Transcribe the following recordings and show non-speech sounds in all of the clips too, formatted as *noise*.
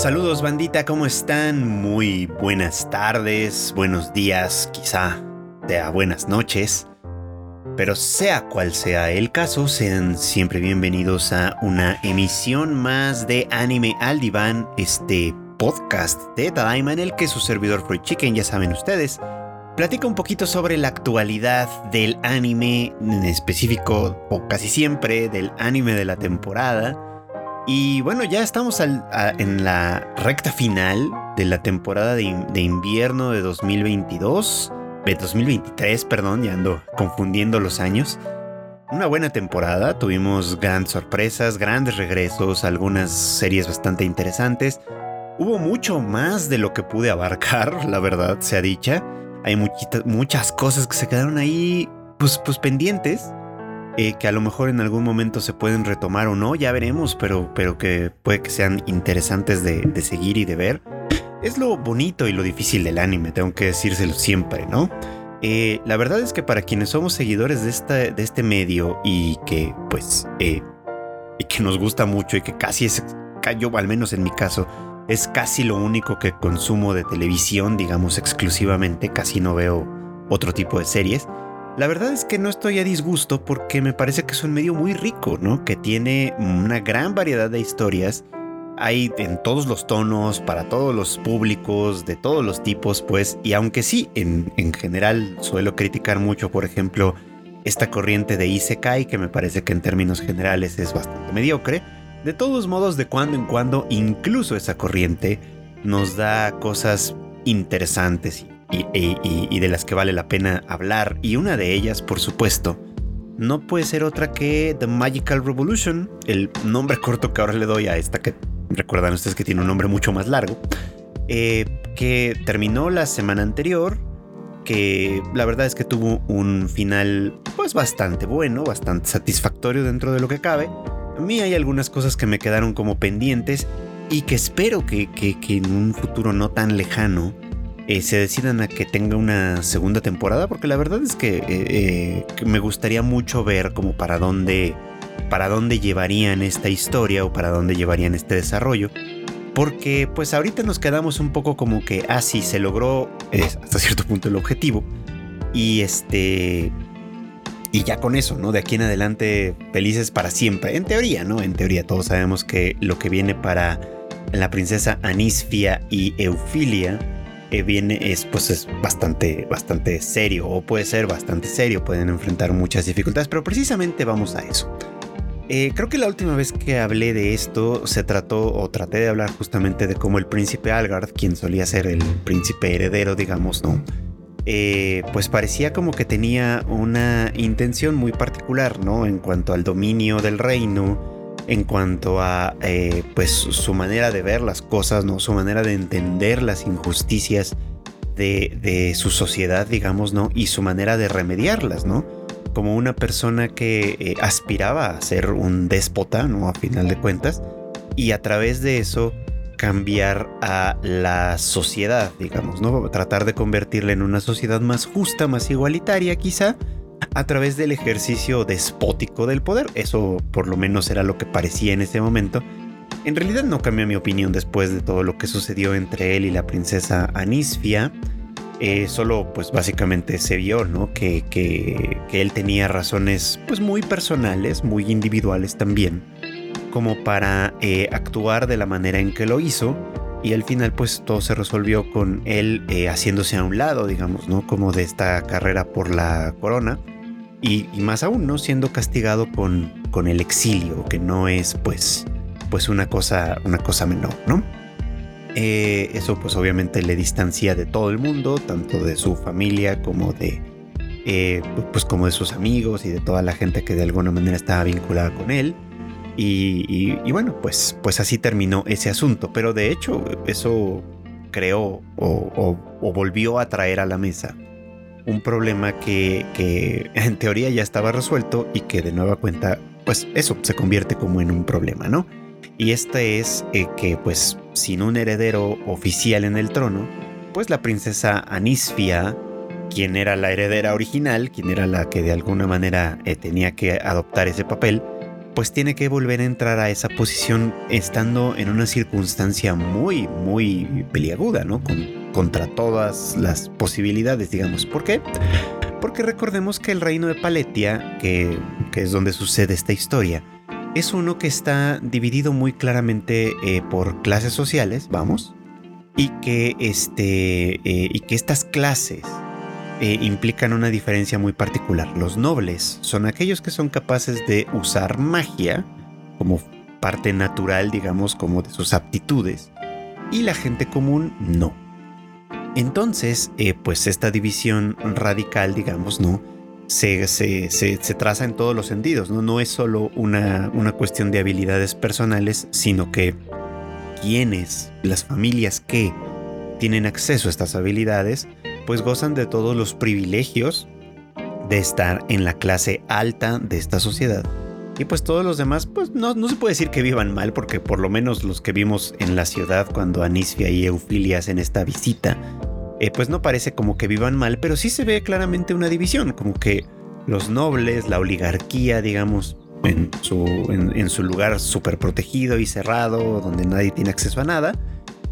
Saludos bandita, ¿cómo están? Muy buenas tardes, buenos días, quizá de buenas noches. Pero sea cual sea el caso, sean siempre bienvenidos a una emisión más de Anime al Diván, este podcast de Tadaima en el que su servidor Free Chicken, ya saben ustedes, platica un poquito sobre la actualidad del anime, en específico o casi siempre del anime de la temporada. Y bueno, ya estamos en la recta final de la temporada de, invierno de 2022 de 2023, perdón, ya ando confundiendo los años. Una buena temporada, tuvimos grandes sorpresas, grandes regresos, algunas series bastante interesantes. Hubo mucho más de lo que pude abarcar, *laughs* la verdad sea dicha. Hay muchas cosas que se quedaron ahí pues, pues pendientes, eh, que a lo mejor en algún momento se pueden retomar o no, ya veremos, pero, pero que puede que sean interesantes de, seguir y de ver. Es lo bonito y lo difícil del anime, tengo que decírselo siempre, ¿no? Eh, la verdad es que para quienes somos seguidores de, esta, de este medio y que pues eh, y que nos gusta mucho y que casi es, yo al menos en mi caso, es casi lo único que consumo de televisión, digamos exclusivamente, casi no veo otro tipo de series. La verdad es que no estoy a disgusto porque me parece que es un medio muy rico, ¿no? Que tiene una gran variedad de historias hay en todos los tonos, para todos los públicos, de todos los tipos, pues, y aunque sí, en, en general suelo criticar mucho, por ejemplo, esta corriente de Isekai, que me parece que en términos generales es bastante mediocre, de todos modos, de cuando en cuando, incluso esa corriente nos da cosas interesantes y, de las que vale la pena hablar, y una de ellas, por supuesto, no puede ser otra que The Magical Revolution, el nombre corto que ahora le doy a esta que recuerdan ustedes que tiene un nombre mucho más largo, eh, que terminó la semana anterior, que la verdad es que tuvo un final pues bastante bueno, bastante satisfactorio dentro de lo que cabe. A mí hay algunas cosas que me quedaron como pendientes y que espero que, en un futuro no tan lejano eh, se decidan a que tenga una segunda temporada, porque la verdad es que, eh, que me gustaría mucho ver como para dónde para dónde llevarían esta historia o para dónde llevarían este desarrollo. Porque pues ahorita nos quedamos un poco como que, ah, sí, se logró hasta cierto punto el objetivo. Y este... Y ya con eso, ¿no? De aquí en adelante felices para siempre. En teoría, ¿no? En teoría todos sabemos que lo que viene para la princesa Anisfia y Eufilia viene es pues es bastante bastante serio o puede ser bastante serio, pueden enfrentar muchas dificultades, pero precisamente vamos a eso. Eh, creo que la última vez que hablé de esto se trató o traté de hablar justamente de cómo el príncipe Algard, quien solía ser el príncipe heredero, digamos, ¿no? Eh, pues parecía como que tenía una intención muy particular, ¿no? En cuanto al dominio del reino, en cuanto a eh, pues su manera de ver las cosas, ¿no? Su manera de entender las injusticias de, de su sociedad, digamos, ¿no? Y su manera de remediarlas, ¿no? como una persona que eh, aspiraba a ser un déspota, ¿no? A final de cuentas, y a través de eso cambiar a la sociedad, digamos, ¿no? Tratar de convertirla en una sociedad más justa, más igualitaria, quizá, a través del ejercicio despótico del poder. Eso por lo menos era lo que parecía en ese momento. En realidad no cambió mi opinión después de todo lo que sucedió entre él y la princesa Anisfia. Eh, solo pues básicamente se vio, ¿no? Que, que, él tenía razones pues muy personales, muy individuales también, como para eh, actuar de la manera en que lo hizo. Y al final pues todo se resolvió con él eh, haciéndose a un lado, digamos, ¿no? Como de esta carrera por la corona. Y, más aún, ¿no? Siendo castigado con, con el exilio, que no es pues, pues una, cosa, una cosa menor, ¿no? Eh, eso pues obviamente le distancia de todo el mundo, tanto de su familia como de, eh, pues como de sus amigos y de toda la gente que de alguna manera estaba vinculada con él. Y, bueno, pues, pues así terminó ese asunto. Pero de hecho eso creó o, volvió a traer a la mesa un problema que, que, *laughs* en teoría ya estaba resuelto y que de nueva cuenta, pues eso se convierte como en un problema, ¿no? Y este es eh, que pues sin un heredero oficial en el trono, pues la princesa Anisfia, quien era la heredera original, quien era la que de alguna manera eh, tenía que adoptar ese papel, pues tiene que volver a entrar a esa posición estando en una circunstancia muy, muy peliaguda, ¿no? Contra todas las posibilidades, digamos. ¿Por qué? Porque recordemos que el reino de Paletia, que, es donde sucede esta historia, es uno que está dividido muy claramente eh, por clases sociales, vamos, y que, este, eh, y que estas clases eh, implican una diferencia muy particular. Los nobles son aquellos que son capaces de usar magia como parte natural, digamos, como de sus aptitudes, y la gente común no. Entonces, pues esta división radical, digamos, ¿no? se, se, traza en todos los sentidos, ¿no? No es solo una, una cuestión de habilidades personales, sino que quienes, las familias que tienen acceso a estas habilidades, pues gozan de todos los privilegios de estar en la clase alta de esta sociedad. Y pues todos los demás, pues no, no se puede decir que vivan mal, porque por lo menos los que vimos en la ciudad cuando Anisfia y Eufilia hacen esta visita, eh, pues no parece como que vivan mal, pero sí se ve claramente una división, como que los nobles, la oligarquía, digamos, en su, en, su lugar súper protegido y cerrado, donde nadie tiene acceso a nada,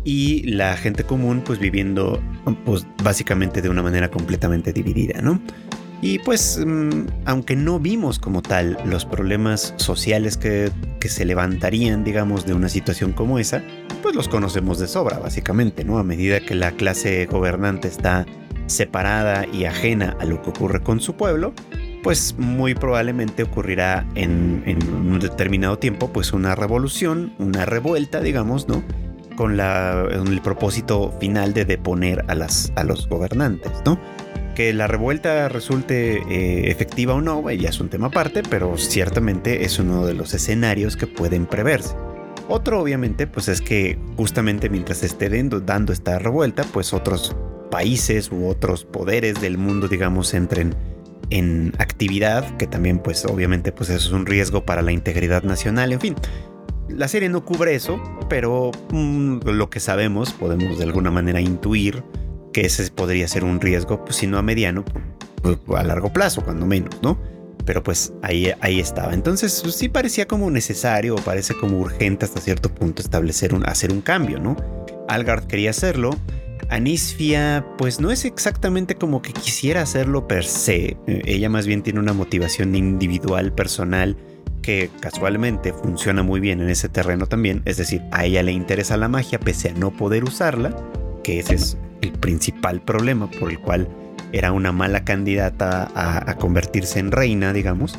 y la gente común pues viviendo pues básicamente de una manera completamente dividida, ¿no? Y pues, mm, aunque no vimos como tal los problemas sociales que, que, se levantarían, digamos, de una situación como esa, pues los conocemos de sobra, básicamente, ¿no? A medida que la clase gobernante está separada y ajena a lo que ocurre con su pueblo, pues muy probablemente ocurrirá en, en un determinado tiempo, pues una revolución, una revuelta, digamos, ¿no? Con, la, el propósito final de deponer a, las, a los gobernantes, ¿no? Que la revuelta resulte eh, efectiva o no, ya es un tema aparte, pero ciertamente es uno de los escenarios que pueden preverse. Otro obviamente pues es que justamente mientras esté dando, esta revuelta, pues otros países u otros poderes del mundo digamos entren en actividad, que también pues obviamente pues es un riesgo para la integridad nacional, en fin. La serie no cubre eso, pero mm, lo que sabemos podemos de alguna manera intuir que ese podría ser un riesgo, pues si no a mediano, pues, a largo plazo, cuando menos, ¿no? Pero pues ahí, ahí estaba. Entonces pues, sí parecía como necesario o parece como urgente hasta cierto punto establecer un, hacer un cambio, ¿no? Algard quería hacerlo. Anisfia, pues no es exactamente como que quisiera hacerlo per se. Eh, ella más bien tiene una motivación individual, personal, que casualmente funciona muy bien en ese terreno también. Es decir, a ella le interesa la magia pese a no poder usarla, que ese es el principal problema por el cual era una mala candidata a, convertirse en reina, digamos.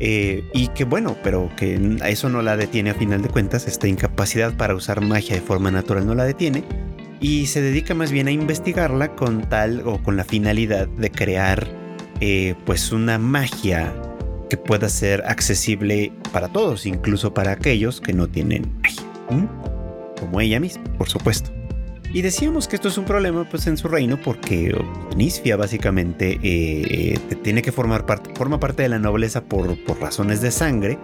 Eh, y que bueno, pero que eso no la detiene a final de cuentas, esta incapacidad para usar magia de forma natural no la detiene y se dedica más bien a investigarla con tal o con la finalidad de crear eh, pues una magia que pueda ser accesible para todos, incluso para aquellos que no tienen magia, como ella misma, por supuesto. Y decíamos que esto es un problema pues en su reino porque Nisfia básicamente eh, eh, tiene que formar parte, forma parte de la nobleza por, por razones de sangre,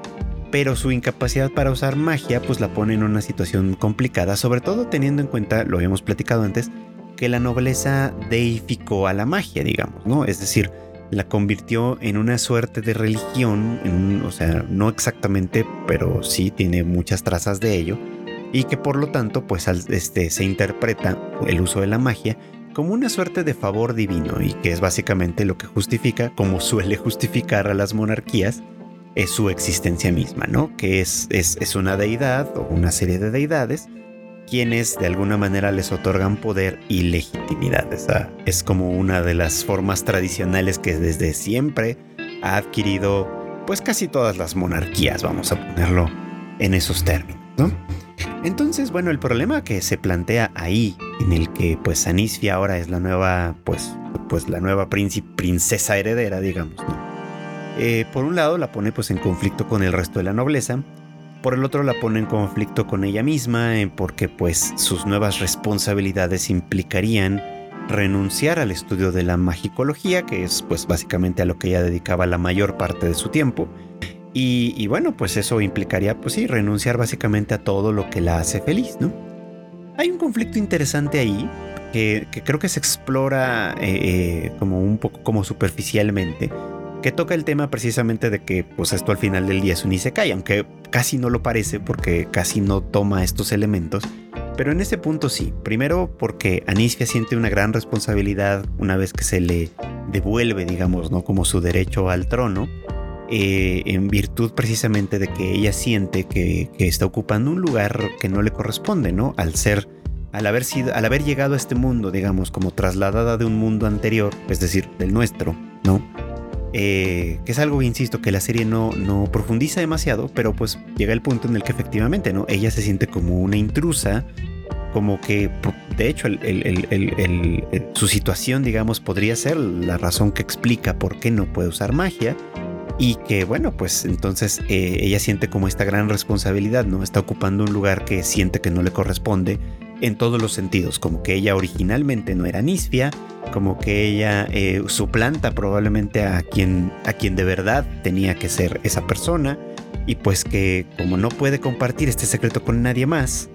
pero su incapacidad para usar magia pues la pone en una situación complicada, sobre todo teniendo en cuenta, lo habíamos platicado antes, que la nobleza deificó a la magia, digamos, ¿no? Es decir, la convirtió en una suerte de religión, o sea, no exactamente, pero sí tiene muchas trazas de ello y que por lo tanto pues este, se interpreta el uso de la magia como una suerte de favor divino y que es básicamente lo que justifica, como suele justificar a las monarquías, es su existencia misma, ¿no? Que es, es, una deidad o una serie de deidades quienes de alguna manera les otorgan poder y legitimidad. Esa es como una de las formas tradicionales que desde siempre ha adquirido pues casi todas las monarquías, vamos a ponerlo en esos términos, ¿no? Entonces, bueno, el problema que se plantea ahí, en el que pues Anisfia ahora es la nueva, pues, pues la nueva princesa heredera, digamos, eh, por un lado la pone pues en conflicto con el resto de la nobleza, por el otro la pone en conflicto con ella misma, porque pues sus nuevas responsabilidades implicarían renunciar al estudio de la magicología, que es pues básicamente a lo que ella dedicaba la mayor parte de su tiempo, y, bueno, pues eso implicaría, pues sí, renunciar básicamente a todo lo que la hace feliz, ¿no? Hay un conflicto interesante ahí que, creo que se explora eh, eh, como un poco como superficialmente, que toca el tema precisamente de que pues esto al final del día es un Isekai, aunque casi no lo parece porque casi no toma estos elementos, pero en ese punto sí. Primero porque Anisfia siente una gran responsabilidad una vez que se le devuelve, digamos, ¿no? Como su derecho al trono, eh, en virtud precisamente de que ella siente que, que, está ocupando un lugar que no le corresponde, ¿no? Al ser, al haber sido, al haber llegado a este mundo, digamos, como trasladada de un mundo anterior, es decir, del nuestro, ¿no? Eh, que es algo, insisto, que la serie no, no profundiza demasiado, pero pues llega el punto en el que efectivamente, ¿no? Ella se siente como una intrusa, como que, de hecho, su situación, digamos, podría ser la razón que explica por qué no puede usar magia. Y que, bueno, pues entonces eh, ella siente como esta gran responsabilidad, ¿no? Está ocupando un lugar que siente que no le corresponde en todos los sentidos, como que ella originalmente no era Nisfia, como que ella eh, suplanta probablemente a quien, a quien de verdad tenía que ser esa persona, y pues que como no puede compartir este secreto con nadie más,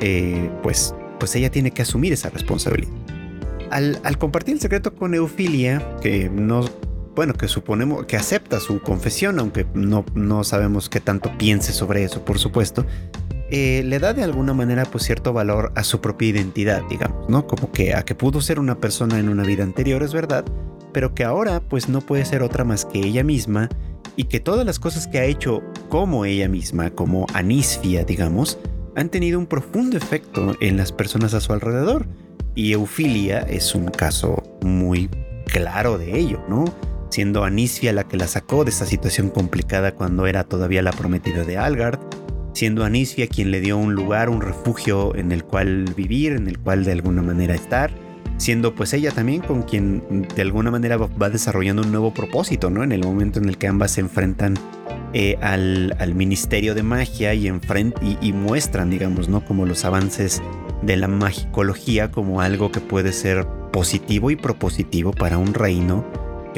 eh, pues, pues ella tiene que asumir esa responsabilidad. Al, al, compartir el secreto con Eufilia, que no, bueno, que suponemos que acepta su confesión, aunque no, no sabemos qué tanto piense sobre eso, por supuesto, eh, le da de alguna manera pues cierto valor a su propia identidad, digamos, ¿no? Como que a que pudo ser una persona en una vida anterior, es verdad, pero que ahora pues no puede ser otra más que ella misma y que todas las cosas que ha hecho como ella misma, como Anisfia, digamos, han tenido un profundo efecto en las personas a su alrededor. Y Eufilia es un caso muy claro de ello, ¿no? Siendo Anisfia la que la sacó de esa situación complicada cuando era todavía la prometida de Algard, siendo Anisfia quien le dio un lugar, un refugio en el cual vivir, en el cual de alguna manera estar, siendo pues ella también con quien de alguna manera va desarrollando un nuevo propósito, ¿no? En el momento en el que ambas se enfrentan eh, al, Ministerio de Magia y, y, y, muestran, digamos, ¿no? Como los avances de la magicología como algo que puede ser positivo y propositivo para un reino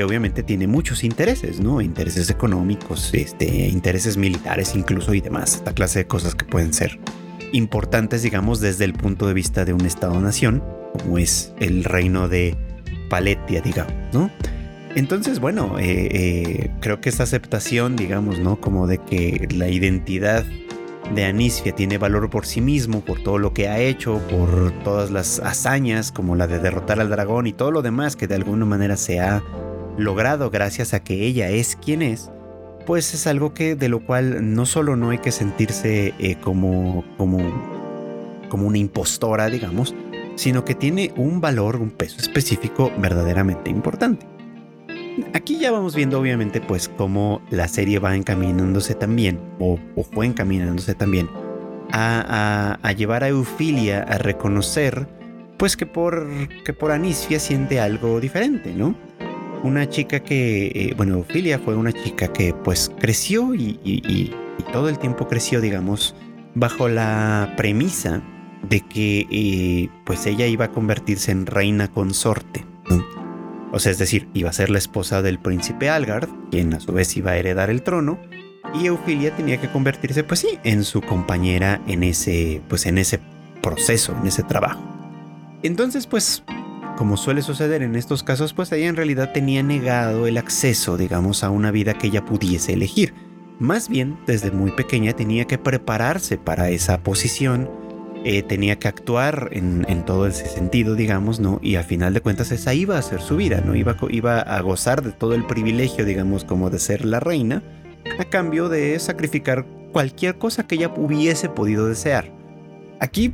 obviamente tiene muchos intereses, ¿no? Intereses económicos, este, intereses militares incluso y demás, esta clase de cosas que pueden ser importantes, digamos, desde el punto de vista de un Estado-nación, como es el reino de Paletia, digamos, ¿no? Entonces, bueno, eh, eh, creo que esta aceptación, digamos, ¿no? Como de que la identidad de Anisfia tiene valor por sí mismo, por todo lo que ha hecho, por todas las hazañas, como la de derrotar al dragón y todo lo demás que de alguna manera se ha logrado gracias a que ella es quien es, pues es algo que de lo cual no solo no hay que sentirse eh, como, como, como una impostora, digamos, sino que tiene un valor, un peso específico verdaderamente importante. Aquí ya vamos viendo obviamente pues cómo la serie va encaminándose también, o, fue encaminándose también, a, llevar a Eufilia a reconocer pues que por, que por siente algo diferente, ¿no? Una chica que, eh, bueno, Ophelia fue una chica que pues creció y, todo el tiempo creció, digamos, bajo la premisa de que eh, pues ella iba a convertirse en reina consorte. O sea, es decir, iba a ser la esposa del príncipe Algard, quien a su vez iba a heredar el trono, y Eufilia tenía que convertirse, pues sí, en su compañera en ese, pues en ese proceso, en ese trabajo. Entonces, pues como suele suceder en estos casos, pues ella en realidad tenía negado el acceso, digamos, a una vida que ella pudiese elegir. Más bien, desde muy pequeña tenía que prepararse para esa posición, eh, tenía que actuar en, todo ese sentido, digamos, ¿no? Y al final de cuentas esa iba a ser su vida, ¿no? Iba, iba a gozar de todo el privilegio, digamos, como de ser la reina, a cambio de sacrificar cualquier cosa que ella hubiese podido desear. Aquí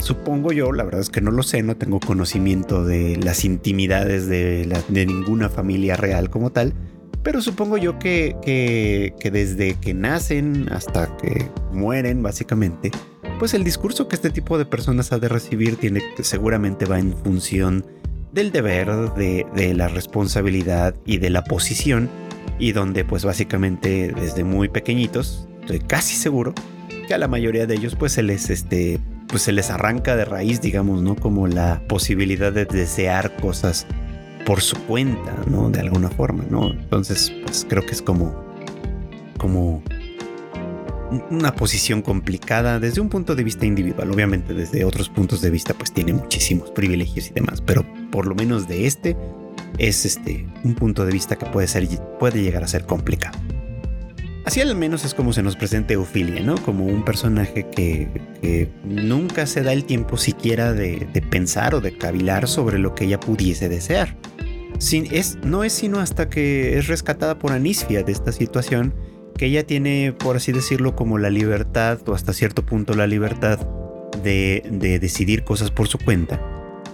supongo yo, la verdad es que no lo sé, no tengo conocimiento de las intimidades de, ninguna familia real como tal, pero supongo yo que, que, desde que nacen hasta que mueren, básicamente, pues el discurso que este tipo de personas ha de recibir tiene, seguramente va en función del deber, de, de la responsabilidad y de la posición, y donde pues básicamente desde muy pequeñitos, estoy casi seguro, que a la mayoría de ellos pues se les este pues se les arranca de raíz, digamos, ¿no? Como la posibilidad de desear cosas por su cuenta, ¿no? De alguna forma, ¿no? Entonces, pues creo que es como, como una posición complicada desde un punto de vista individual. Obviamente desde otros puntos de vista pues tiene muchísimos privilegios y demás, pero por lo menos de este es este, un punto de vista que puede, ser, puede llegar a ser complicado. Así al menos es como se nos presenta Eufilia, ¿no? Como un personaje que, nunca se da el tiempo siquiera de, pensar o de cavilar sobre lo que ella pudiese desear. Sin, es, no es sino hasta que es rescatada por Anisfia de esta situación que ella tiene, por así decirlo, como la libertad o hasta cierto punto la libertad de, de decidir cosas por su cuenta.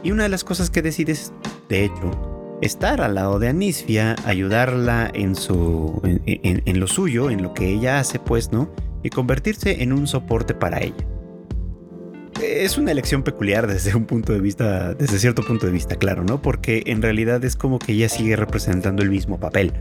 Y una de las cosas que decide es, de hecho, estar al lado de Anisfia, ayudarla en, su, en, lo suyo, en lo que ella hace, pues, ¿no? Y convertirse en un soporte para ella. Es una elección peculiar desde un punto de vista, desde cierto punto de vista, claro, ¿no? Porque en realidad es como que ella sigue representando el mismo papel.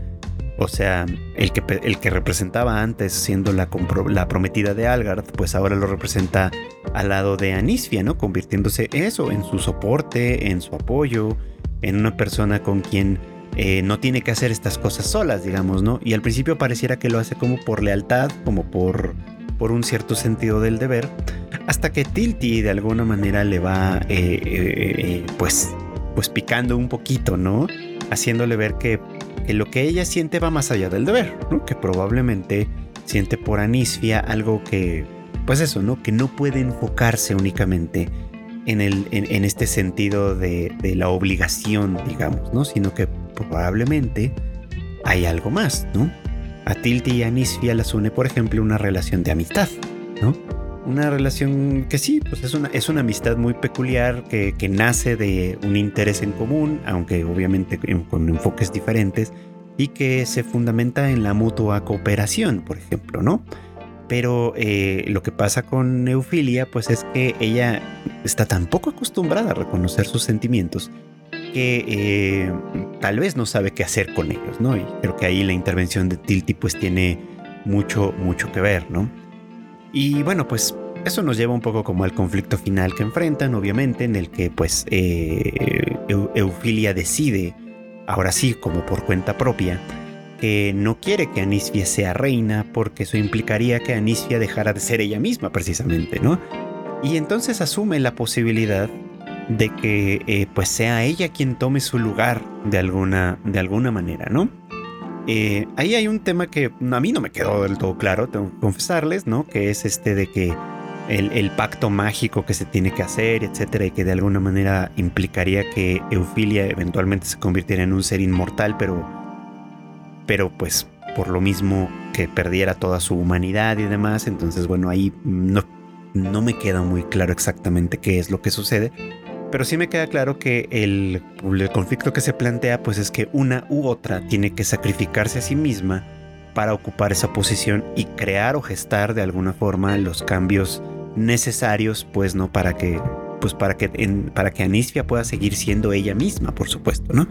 O sea, el que, el que representaba antes siendo la, la prometida de Algard, pues ahora lo representa al lado de Anisfia, ¿no? Convirtiéndose eso, en su soporte, en su apoyo, en una persona con quien eh, no tiene que hacer estas cosas solas, digamos, ¿no? Y al principio pareciera que lo hace como por lealtad, como por, por un cierto sentido del deber, hasta que Tilty de alguna manera le va, eh, eh, pues, pues picando un poquito, ¿no? Haciéndole ver que, que, lo que ella siente va más allá del deber, ¿no? Que probablemente siente por Anisfia algo que, pues eso, ¿no? Que no puede enfocarse únicamente en, el, en, este sentido de, la obligación, digamos, ¿no? Sino que probablemente hay algo más, ¿no? A Tilti y a Nisfia las une, por ejemplo, una relación de amistad, ¿no? Una relación que sí, pues es una, es una amistad muy peculiar que, que nace de un interés en común, aunque obviamente con enfoques diferentes, y que se fundamenta en la mutua cooperación, por ejemplo, ¿no? Pero eh, lo que pasa con Eufilia, pues es que ella está tan poco acostumbrada a reconocer sus sentimientos que eh, tal vez no sabe qué hacer con ellos, ¿no? Y creo que ahí la intervención de Tilti pues tiene mucho, mucho que ver, ¿no? Y bueno, pues eso nos lleva un poco como al conflicto final que enfrentan, obviamente, en el que pues eh, Eufilia decide, ahora sí, como por cuenta propia, que no quiere que Anisfia sea reina porque eso implicaría que Anisfia dejara de ser ella misma precisamente, ¿no? Y entonces asume la posibilidad de que eh, pues sea ella quien tome su lugar de alguna, de alguna manera, ¿no? Eh, ahí hay un tema que a mí no me quedó del todo claro, tengo que confesarles, ¿no? Que es este de que el, el, pacto mágico que se tiene que hacer, etcétera, y que de alguna manera implicaría que Eufilia eventualmente se convirtiera en un ser inmortal, pero pero pues por lo mismo que perdiera toda su humanidad y demás, entonces bueno, ahí no, no me queda muy claro exactamente qué es lo que sucede, pero sí me queda claro que el, conflicto que se plantea pues es que una u otra tiene que sacrificarse a sí misma para ocupar esa posición y crear o gestar de alguna forma los cambios necesarios pues no para que pues para que para que pueda seguir siendo ella misma por supuesto no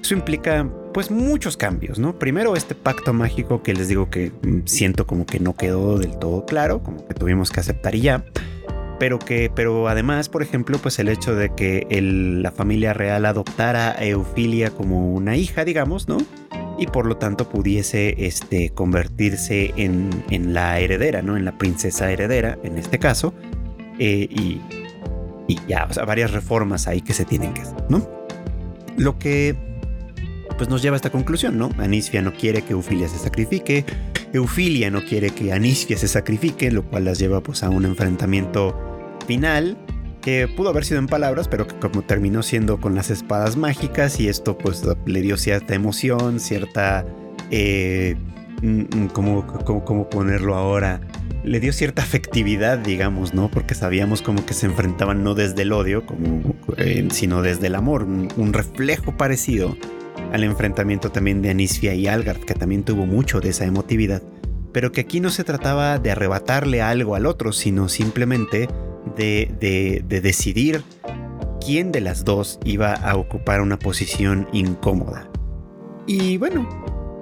eso implica pues muchos cambios, ¿no? Primero este pacto mágico que les digo que mm, siento como que no quedó del todo claro, como que tuvimos que aceptar y ya. Pero que, pero además, por ejemplo, pues el hecho de que la familia real adoptara a Eufilia como una hija, digamos, ¿no? Y por lo tanto pudiese este, convertirse en, la heredera, ¿no? En la princesa heredera, en este caso. Eh, y, y ya, o sea, varias reformas ahí que se tienen que hacer, ¿no? Lo que pues nos lleva a esta conclusión, ¿no? Anisfia no quiere que Eufilia se sacrifique, Eufilia no quiere que Anisfia se sacrifique, lo cual las lleva pues a un enfrentamiento final que pudo haber sido en palabras, pero que como terminó siendo con las espadas mágicas y esto pues le dio cierta emoción, cierta... Eh, mm, mm, ¿cómo, cómo, ponerlo ahora? Le dio cierta afectividad, digamos, ¿no? Porque sabíamos como que se enfrentaban no desde el odio, como, eh, sino desde el amor, un reflejo parecido al enfrentamiento también de Anisfia y Algard, que también tuvo mucho de esa emotividad, pero que aquí no se trataba de arrebatarle algo al otro, sino simplemente de, decidir quién de las dos iba a ocupar una posición incómoda. Y bueno,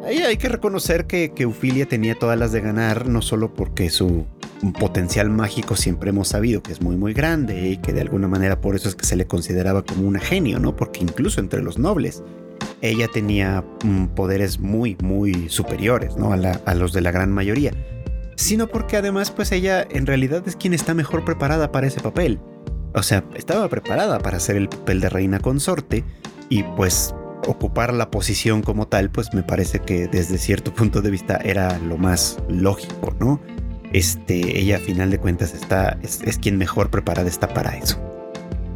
ahí hay que reconocer que, que tenía todas las de ganar, no solo porque su potencial mágico siempre hemos sabido que es muy muy grande y que de alguna manera por eso es que se le consideraba como un genio, ¿no? Porque incluso entre los nobles ella tenía mm, poderes muy, muy superiores ¿no? a, los de la gran mayoría, sino porque además pues ella en realidad es quien está mejor preparada para ese papel. O sea, estaba preparada para hacer el papel de reina consorte y pues ocupar la posición como tal, pues me parece que desde cierto punto de vista era lo más lógico, ¿no? Este, ella a final de cuentas está, es, quien mejor preparada está para eso.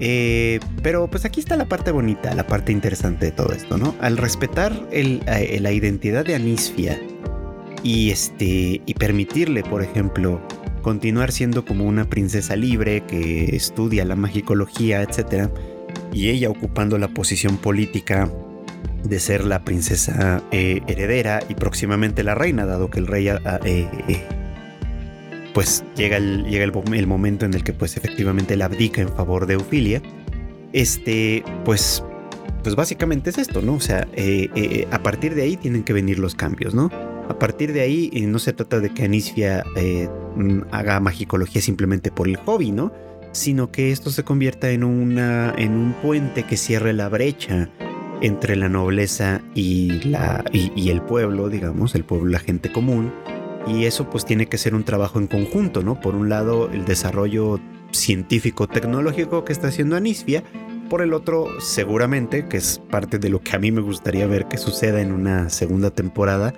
Eh, pero pues aquí está la parte bonita, la parte interesante de todo esto, ¿no? Al respetar eh, la identidad de Anisfia y, este, y permitirle, por ejemplo, continuar siendo como una princesa libre que estudia la magicología, etc. Y ella ocupando la posición política de ser la princesa eh, heredera y próximamente la reina, dado que el rey eh, pues llega, el, llega el, momento en el que pues efectivamente la abdica en favor de Eufilia. Este, pues, pues básicamente es esto, ¿no? O sea, a partir de ahí tienen que venir los cambios, ¿no? A partir de ahí no se trata de que Anisfia mm, haga magicología simplemente por el hobby, ¿no? Sino que esto se convierta en, una, en un puente que cierre la brecha entre la nobleza y, la, y, el pueblo, digamos, el pueblo, la gente común. Y eso pues tiene que ser un trabajo en conjunto, ¿no? Por un lado, el desarrollo científico-tecnológico que está haciendo Anisfia, por el otro, seguramente, que es parte de lo que a mí me gustaría ver que suceda en una segunda temporada,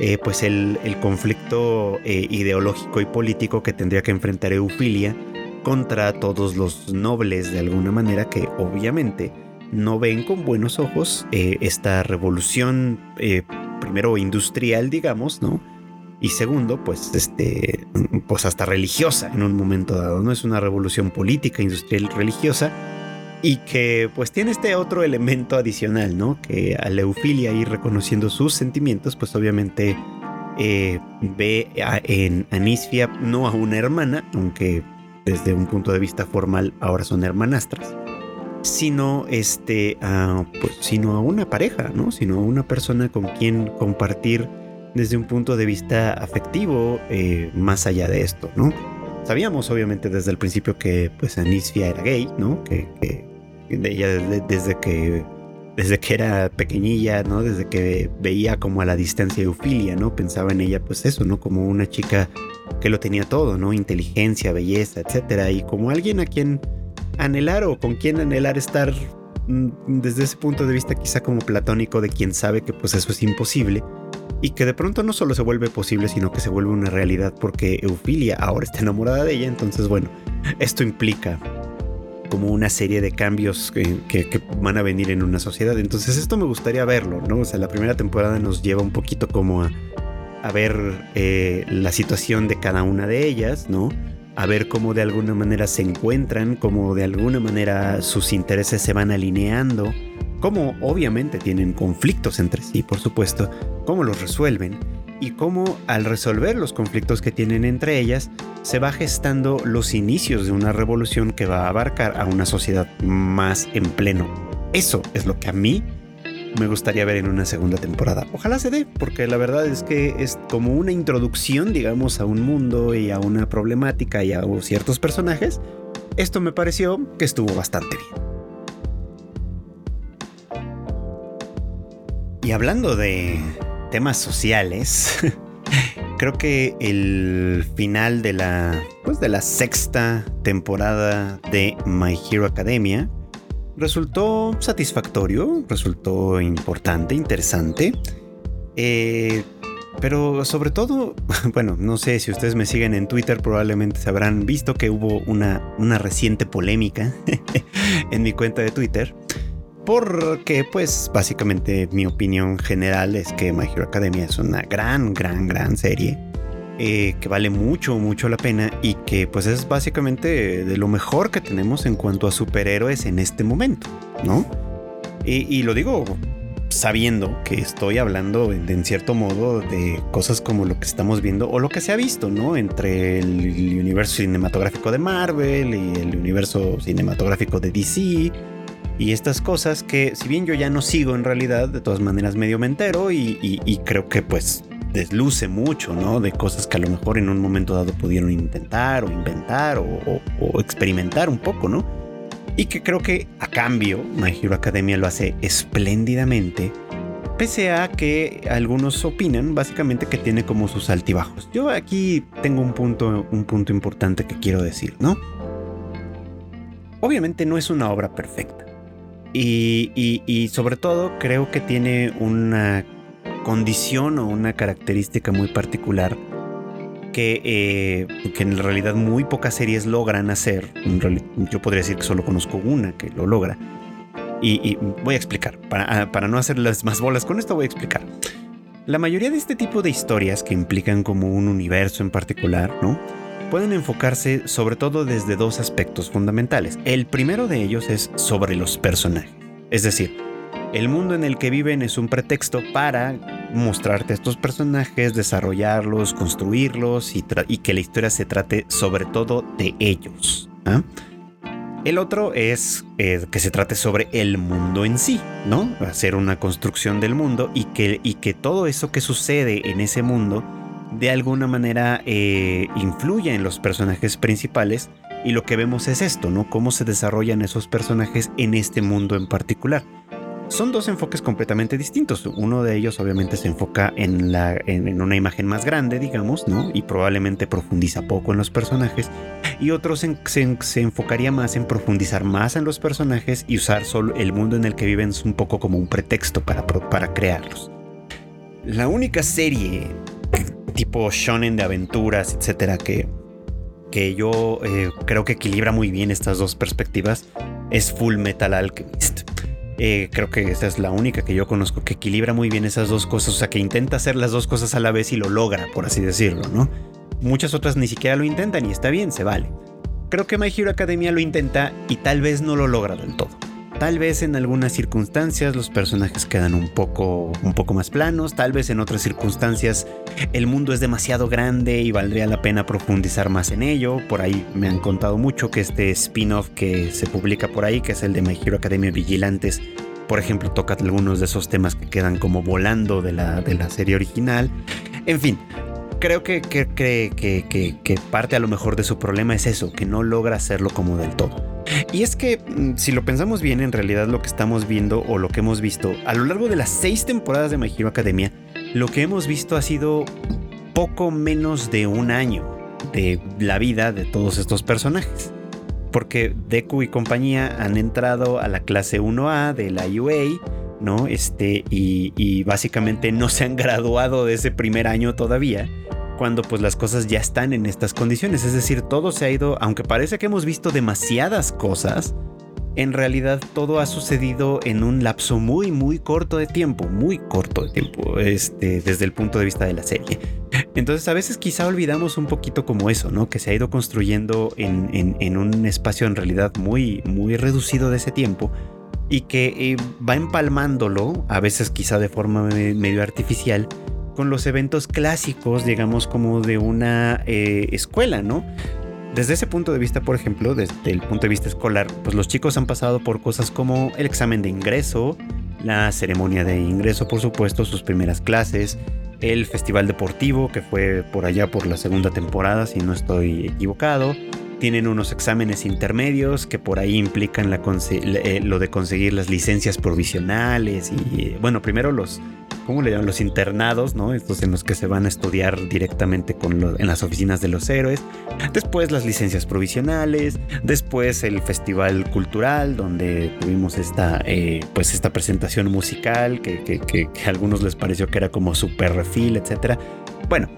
eh, pues el, conflicto eh, ideológico y político que tendría que enfrentar Eufilia contra todos los nobles de alguna manera que obviamente no ven con buenos ojos eh, esta revolución, primero industrial, digamos, ¿no? Y segundo, pues, este, pues hasta religiosa en un momento dado, ¿no? Es una revolución política, industrial, religiosa, y que pues tiene este otro elemento adicional, ¿no? Que a Eufilia ir reconociendo sus sentimientos, pues obviamente eh, ve en Anisfia no a una hermana, aunque desde un punto de vista formal ahora son hermanastras, sino este, a, pues, sino a una pareja, ¿no? Sino a una persona con quien compartir desde un punto de vista afectivo eh, más allá de esto, ¿no? Sabíamos obviamente desde el principio que pues Anisfia era gay, ¿no? Que, ella desde, que desde que era pequeñilla, ¿no? Desde que veía como a la distancia Eufilia, ¿no? Pensaba en ella pues eso, ¿no? Como una chica que lo tenía todo, ¿no? Inteligencia, belleza, etcétera, y como alguien a quien anhelar o con quien anhelar estar mm, desde ese punto de vista quizá como platónico de quien sabe que pues eso es imposible y que de pronto no solo se vuelve posible sino que se vuelve una realidad porque Eufilia ahora está enamorada de ella. Entonces bueno esto implica como una serie de cambios que, van a venir en una sociedad. Entonces esto me gustaría verlo no o sea la primera temporada nos lleva un poquito como a, ver eh, la situación de cada una de ellas no a ver cómo de alguna manera se encuentran, cómo de alguna manera sus intereses se van alineando, cómo obviamente tienen conflictos entre sí, por supuesto, cómo los resuelven y cómo al resolver los conflictos que tienen entre ellas se va gestando los inicios de una revolución que va a abarcar a una sociedad más en pleno. Eso es lo que a mí me gustaría ver en una segunda temporada. Ojalá se dé, porque la verdad es que es como una introducción, digamos, a un mundo y a una problemática y a ciertos personajes. Esto me pareció que estuvo bastante bien. Y hablando de temas sociales, *laughs* creo que el final de la, pues de la sexta temporada de My Hero Academia resultó satisfactorio, resultó importante, interesante. Eh, pero sobre todo, *laughs* bueno, no sé si ustedes me siguen en Twitter, probablemente se habrán visto que hubo una, una reciente polémica *laughs* en mi cuenta de Twitter. Porque, pues, básicamente mi opinión general es que My Hero Academia es una gran, gran, gran serie eh, que vale mucho, mucho la pena y que pues es básicamente de lo mejor que tenemos en cuanto a superhéroes en este momento, ¿no? Y, lo digo sabiendo que estoy hablando en, cierto modo de cosas como lo que estamos viendo o lo que se ha visto, ¿no? Entre el universo cinematográfico de Marvel y el universo cinematográfico de DC y estas cosas que si bien yo ya no sigo en realidad, de todas maneras medio me entero y creo que pues desluce mucho, ¿no? De cosas que a lo mejor en un momento dado pudieron intentar o inventar o, experimentar un poco, ¿no? Y que creo que a cambio My Hero Academia lo hace espléndidamente, pese a que algunos opinan básicamente que tiene como sus altibajos. Yo aquí tengo un punto, un punto importante que quiero decir, ¿no? Obviamente no es una obra perfecta. Y, sobre todo creo que tiene una condición o una característica muy particular que, eh, que, en realidad muy pocas series logran hacer. Yo podría decir que solo conozco una que lo logra. Y, voy a explicar. Para, ah, para no hacerles más bolas con esto, voy a explicar. La mayoría de este tipo de historias que implican como un universo en particular, ¿no? Pueden enfocarse sobre todo desde dos aspectos fundamentales. El primero de ellos es sobre los personajes. Es decir, el mundo en el que viven es un pretexto para mostrarte a estos personajes, desarrollarlos, construirlos y, que la historia se trate sobre todo de ellos. ¿ah? El otro es eh, que se trate sobre el mundo en sí, ¿no? Hacer una construcción del mundo y que, y que todo eso que sucede en ese mundo de alguna manera eh, influya en los personajes principales y lo que vemos es esto, ¿no? Cómo se desarrollan esos personajes en este mundo en particular. Son dos enfoques completamente distintos. Uno de ellos obviamente se enfoca en, la, en, una imagen más grande, digamos, ¿no? Y probablemente profundiza poco en los personajes. Y otro se, se, enfocaría más en profundizar más en los personajes y usar solo el mundo en el que viven un poco como un pretexto para, para crearlos. La única serie tipo shonen de aventuras, etcétera, que, que yo eh, creo que equilibra muy bien estas dos perspectivas es Full Metal Alchemist. Eh, creo que esta es la única que yo conozco que equilibra muy bien esas dos cosas, o sea, que intenta hacer las dos cosas a la vez y lo logra, por así decirlo, ¿no? Muchas otras ni siquiera lo intentan y está bien, se vale. Creo que My Hero Academia lo intenta y tal vez no lo logra del todo. Tal vez en algunas circunstancias los personajes quedan un poco, un poco más planos, tal vez en otras circunstancias el mundo es demasiado grande y valdría la pena profundizar más en ello. Por ahí me han contado mucho que este spin-off que se publica por ahí, que es el de My Hero Academia Vigilantes, por ejemplo, toca algunos de esos temas que quedan como volando de la, de la serie original. En fin, creo que, que, que, que, parte a lo mejor de su problema es eso, que no logra hacerlo como del todo. Y es que mm, si lo pensamos bien, en realidad lo que estamos viendo o lo que hemos visto a lo largo de las seis temporadas de My Hero Academia, lo que hemos visto ha sido poco menos de un año de la vida de todos estos personajes. Porque Deku y compañía han entrado a la clase 1A de la UA, ¿no? Este, y, y básicamente no se han *laughs* graduado de ese primer año todavía cuando pues las cosas ya están en estas condiciones. Es decir, todo se ha ido, aunque parece que hemos visto demasiadas cosas, en realidad todo ha sucedido en un lapso muy, muy corto de tiempo, muy corto de tiempo, este, desde el punto de vista de la serie. Entonces a veces quizá olvidamos un poquito como eso, ¿no? Que se ha ido construyendo en, un espacio en realidad muy, muy reducido de ese tiempo y que eh, va empalmándolo, a veces quizá de forma medio artificial, con los eventos clásicos, digamos, como de una eh, escuela, ¿no? Desde ese punto de vista, por ejemplo, desde el punto de vista escolar, pues los chicos han pasado por cosas como el examen de ingreso, la ceremonia de ingreso, por supuesto, sus primeras clases, el festival deportivo, que fue por allá por la segunda temporada, si no estoy equivocado. Tienen unos exámenes intermedios que por ahí implican eh, lo de conseguir las licencias provisionales y, eh, bueno, primero los, ¿cómo le llaman? Los internados, ¿no? Estos en los que se van a estudiar directamente con en las oficinas de los héroes. Después las licencias provisionales. Después el festival cultural, donde tuvimos esta, eh, pues esta presentación musical que, que, a algunos les pareció que era como super refil, etc. Bueno,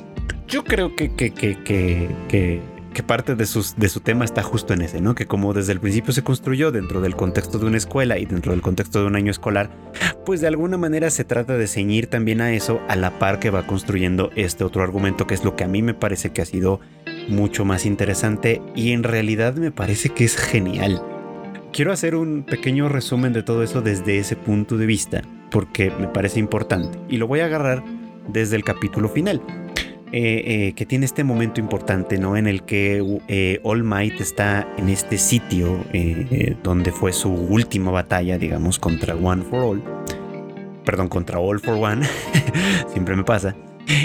yo creo que, que, que que parte de, de su tema está justo en ese, ¿no? Que como desde el principio se construyó dentro del contexto de una escuela y dentro del contexto de un año escolar, pues de alguna manera se trata de ceñir también a eso a la par que va construyendo este otro argumento que es lo que a mí me parece que ha sido mucho más interesante y en realidad me parece que es genial. Quiero hacer un pequeño resumen de todo eso desde ese punto de vista, porque me parece importante y lo voy a agarrar desde el capítulo final. Eh, eh, que tiene este momento importante, ¿no? En el que eh, All Might está en este sitio donde fue su última batalla, digamos, contra One for All. Perdón, contra All for One. *laughs* Siempre me pasa.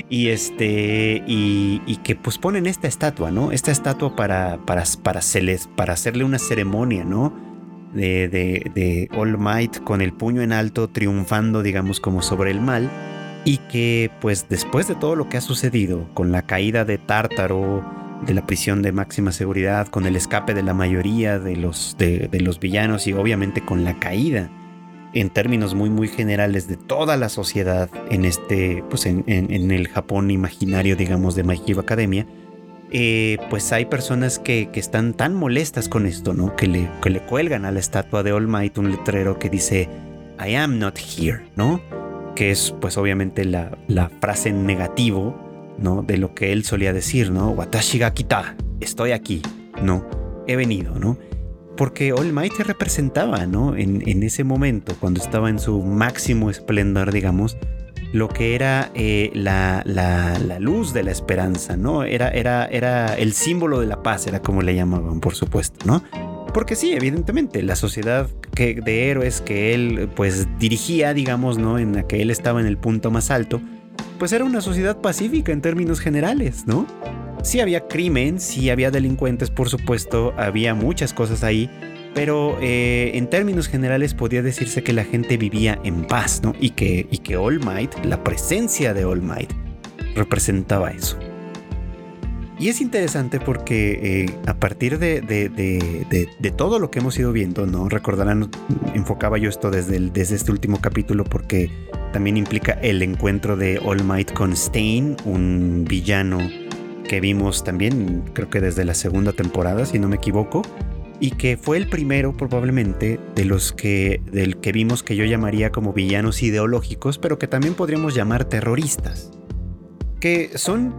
Y este. Y, que pues ponen esta estatua, ¿no? Esta estatua para, para, para, para hacerle una ceremonia, ¿no? De, de, de All Might con el puño en alto, triunfando, digamos, como sobre el mal y que pues después de todo lo que ha sucedido con la caída de Tártaro, de la prisión de máxima seguridad, con el escape de la mayoría de los, villanos y obviamente con la caída en términos muy muy generales de toda la sociedad en este pues en, el Japón imaginario digamos de My Hero Academia eh, pues hay personas que, están tan molestas con esto no que le, que le cuelgan a la estatua de All Might un letrero que dice I am not here no que es pues obviamente la, la frase en negativo ¿no? De lo que él solía decir, ¿no? Watashi ga kita, estoy aquí, ¿no? He venido, ¿no? Porque All Might representaba, ¿no? En, ese momento, cuando estaba en su máximo esplendor, digamos, lo que era eh, la, luz de la esperanza, ¿no? Era, era, era el símbolo de la paz, era como le llamaban, por supuesto, ¿no? Porque sí, evidentemente, la sociedad de héroes que él pues dirigía, digamos, ¿no? En la que él estaba en el punto más alto, pues era una sociedad pacífica en términos generales, ¿no? Sí había crimen, sí había delincuentes, por supuesto, había muchas cosas ahí, pero eh, en términos generales podía decirse que la gente vivía en paz, ¿no? Y que, y que All Might, la presencia de All Might, representaba eso. Y es interesante porque eh, a partir de, todo lo que hemos ido viendo, ¿no? Recordarán, enfocaba yo esto desde, este último capítulo porque también implica el encuentro de All Might con Stain, un villano que vimos también, creo que desde la segunda temporada, si no me equivoco, y que fue el primero probablemente de los que que vimos que yo llamaría como villanos ideológicos, pero que también podríamos llamar terroristas, que son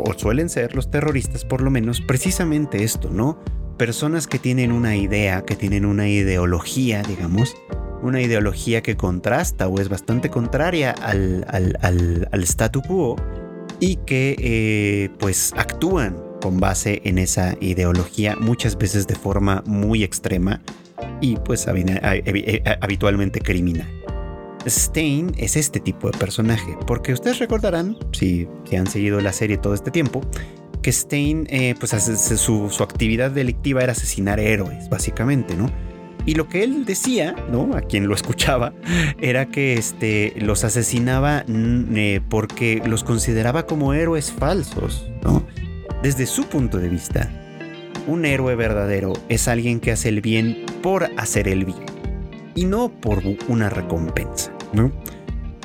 o suelen ser los terroristas por lo menos precisamente esto, ¿no? Personas que tienen una idea, que tienen una ideología, digamos, una ideología que contrasta o es bastante contraria al, al, statu quo y que eh, pues actúan con base en esa ideología muchas veces de forma muy extrema y pues eh, habitualmente criminal. Stain es este tipo de personaje, porque ustedes recordarán, si, han seguido la serie todo este tiempo, que Stain, eh, pues su, su, actividad delictiva era asesinar héroes, básicamente, ¿no? Y lo que él decía, ¿no? A quien lo escuchaba, *laughs* era que este, los asesinaba mm, eh, porque los consideraba como héroes falsos, ¿no? Desde su punto de vista, un héroe verdadero es alguien que hace el bien por hacer el bien y no por una recompensa.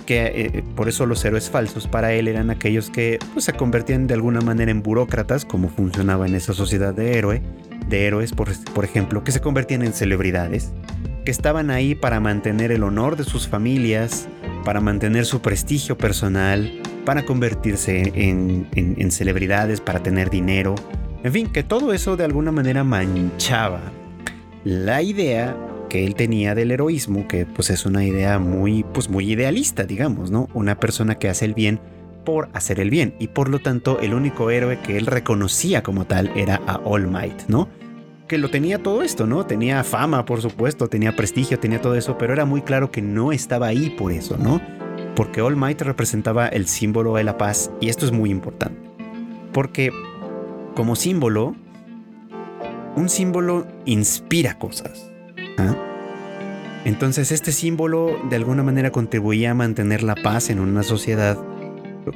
Que eh, por eso los héroes falsos para él eran aquellos que pues, se convertían de alguna manera en burócratas, como funcionaba en esa sociedad de héroe, de héroes, por, por ejemplo, que se convertían en celebridades, que estaban ahí para mantener el honor de sus familias, para mantener su prestigio personal, para convertirse en, en, celebridades, para tener dinero. En fin, que todo eso de alguna manera manchaba la idea que él tenía del heroísmo, que pues es una idea muy, pues muy idealista, digamos, ¿no? Una persona que hace el bien por hacer el bien y por lo tanto el único héroe que él reconocía como tal era a All Might, ¿no? Que lo tenía todo esto, ¿no? Tenía fama, por supuesto, tenía prestigio, tenía todo eso, pero era muy claro que no estaba ahí por eso, ¿no? Porque All Might representaba el símbolo de la paz y esto es muy importante. Porque como símbolo, un símbolo inspira cosas. ¿Ah? Entonces este símbolo de alguna manera contribuía a mantener la paz en una sociedad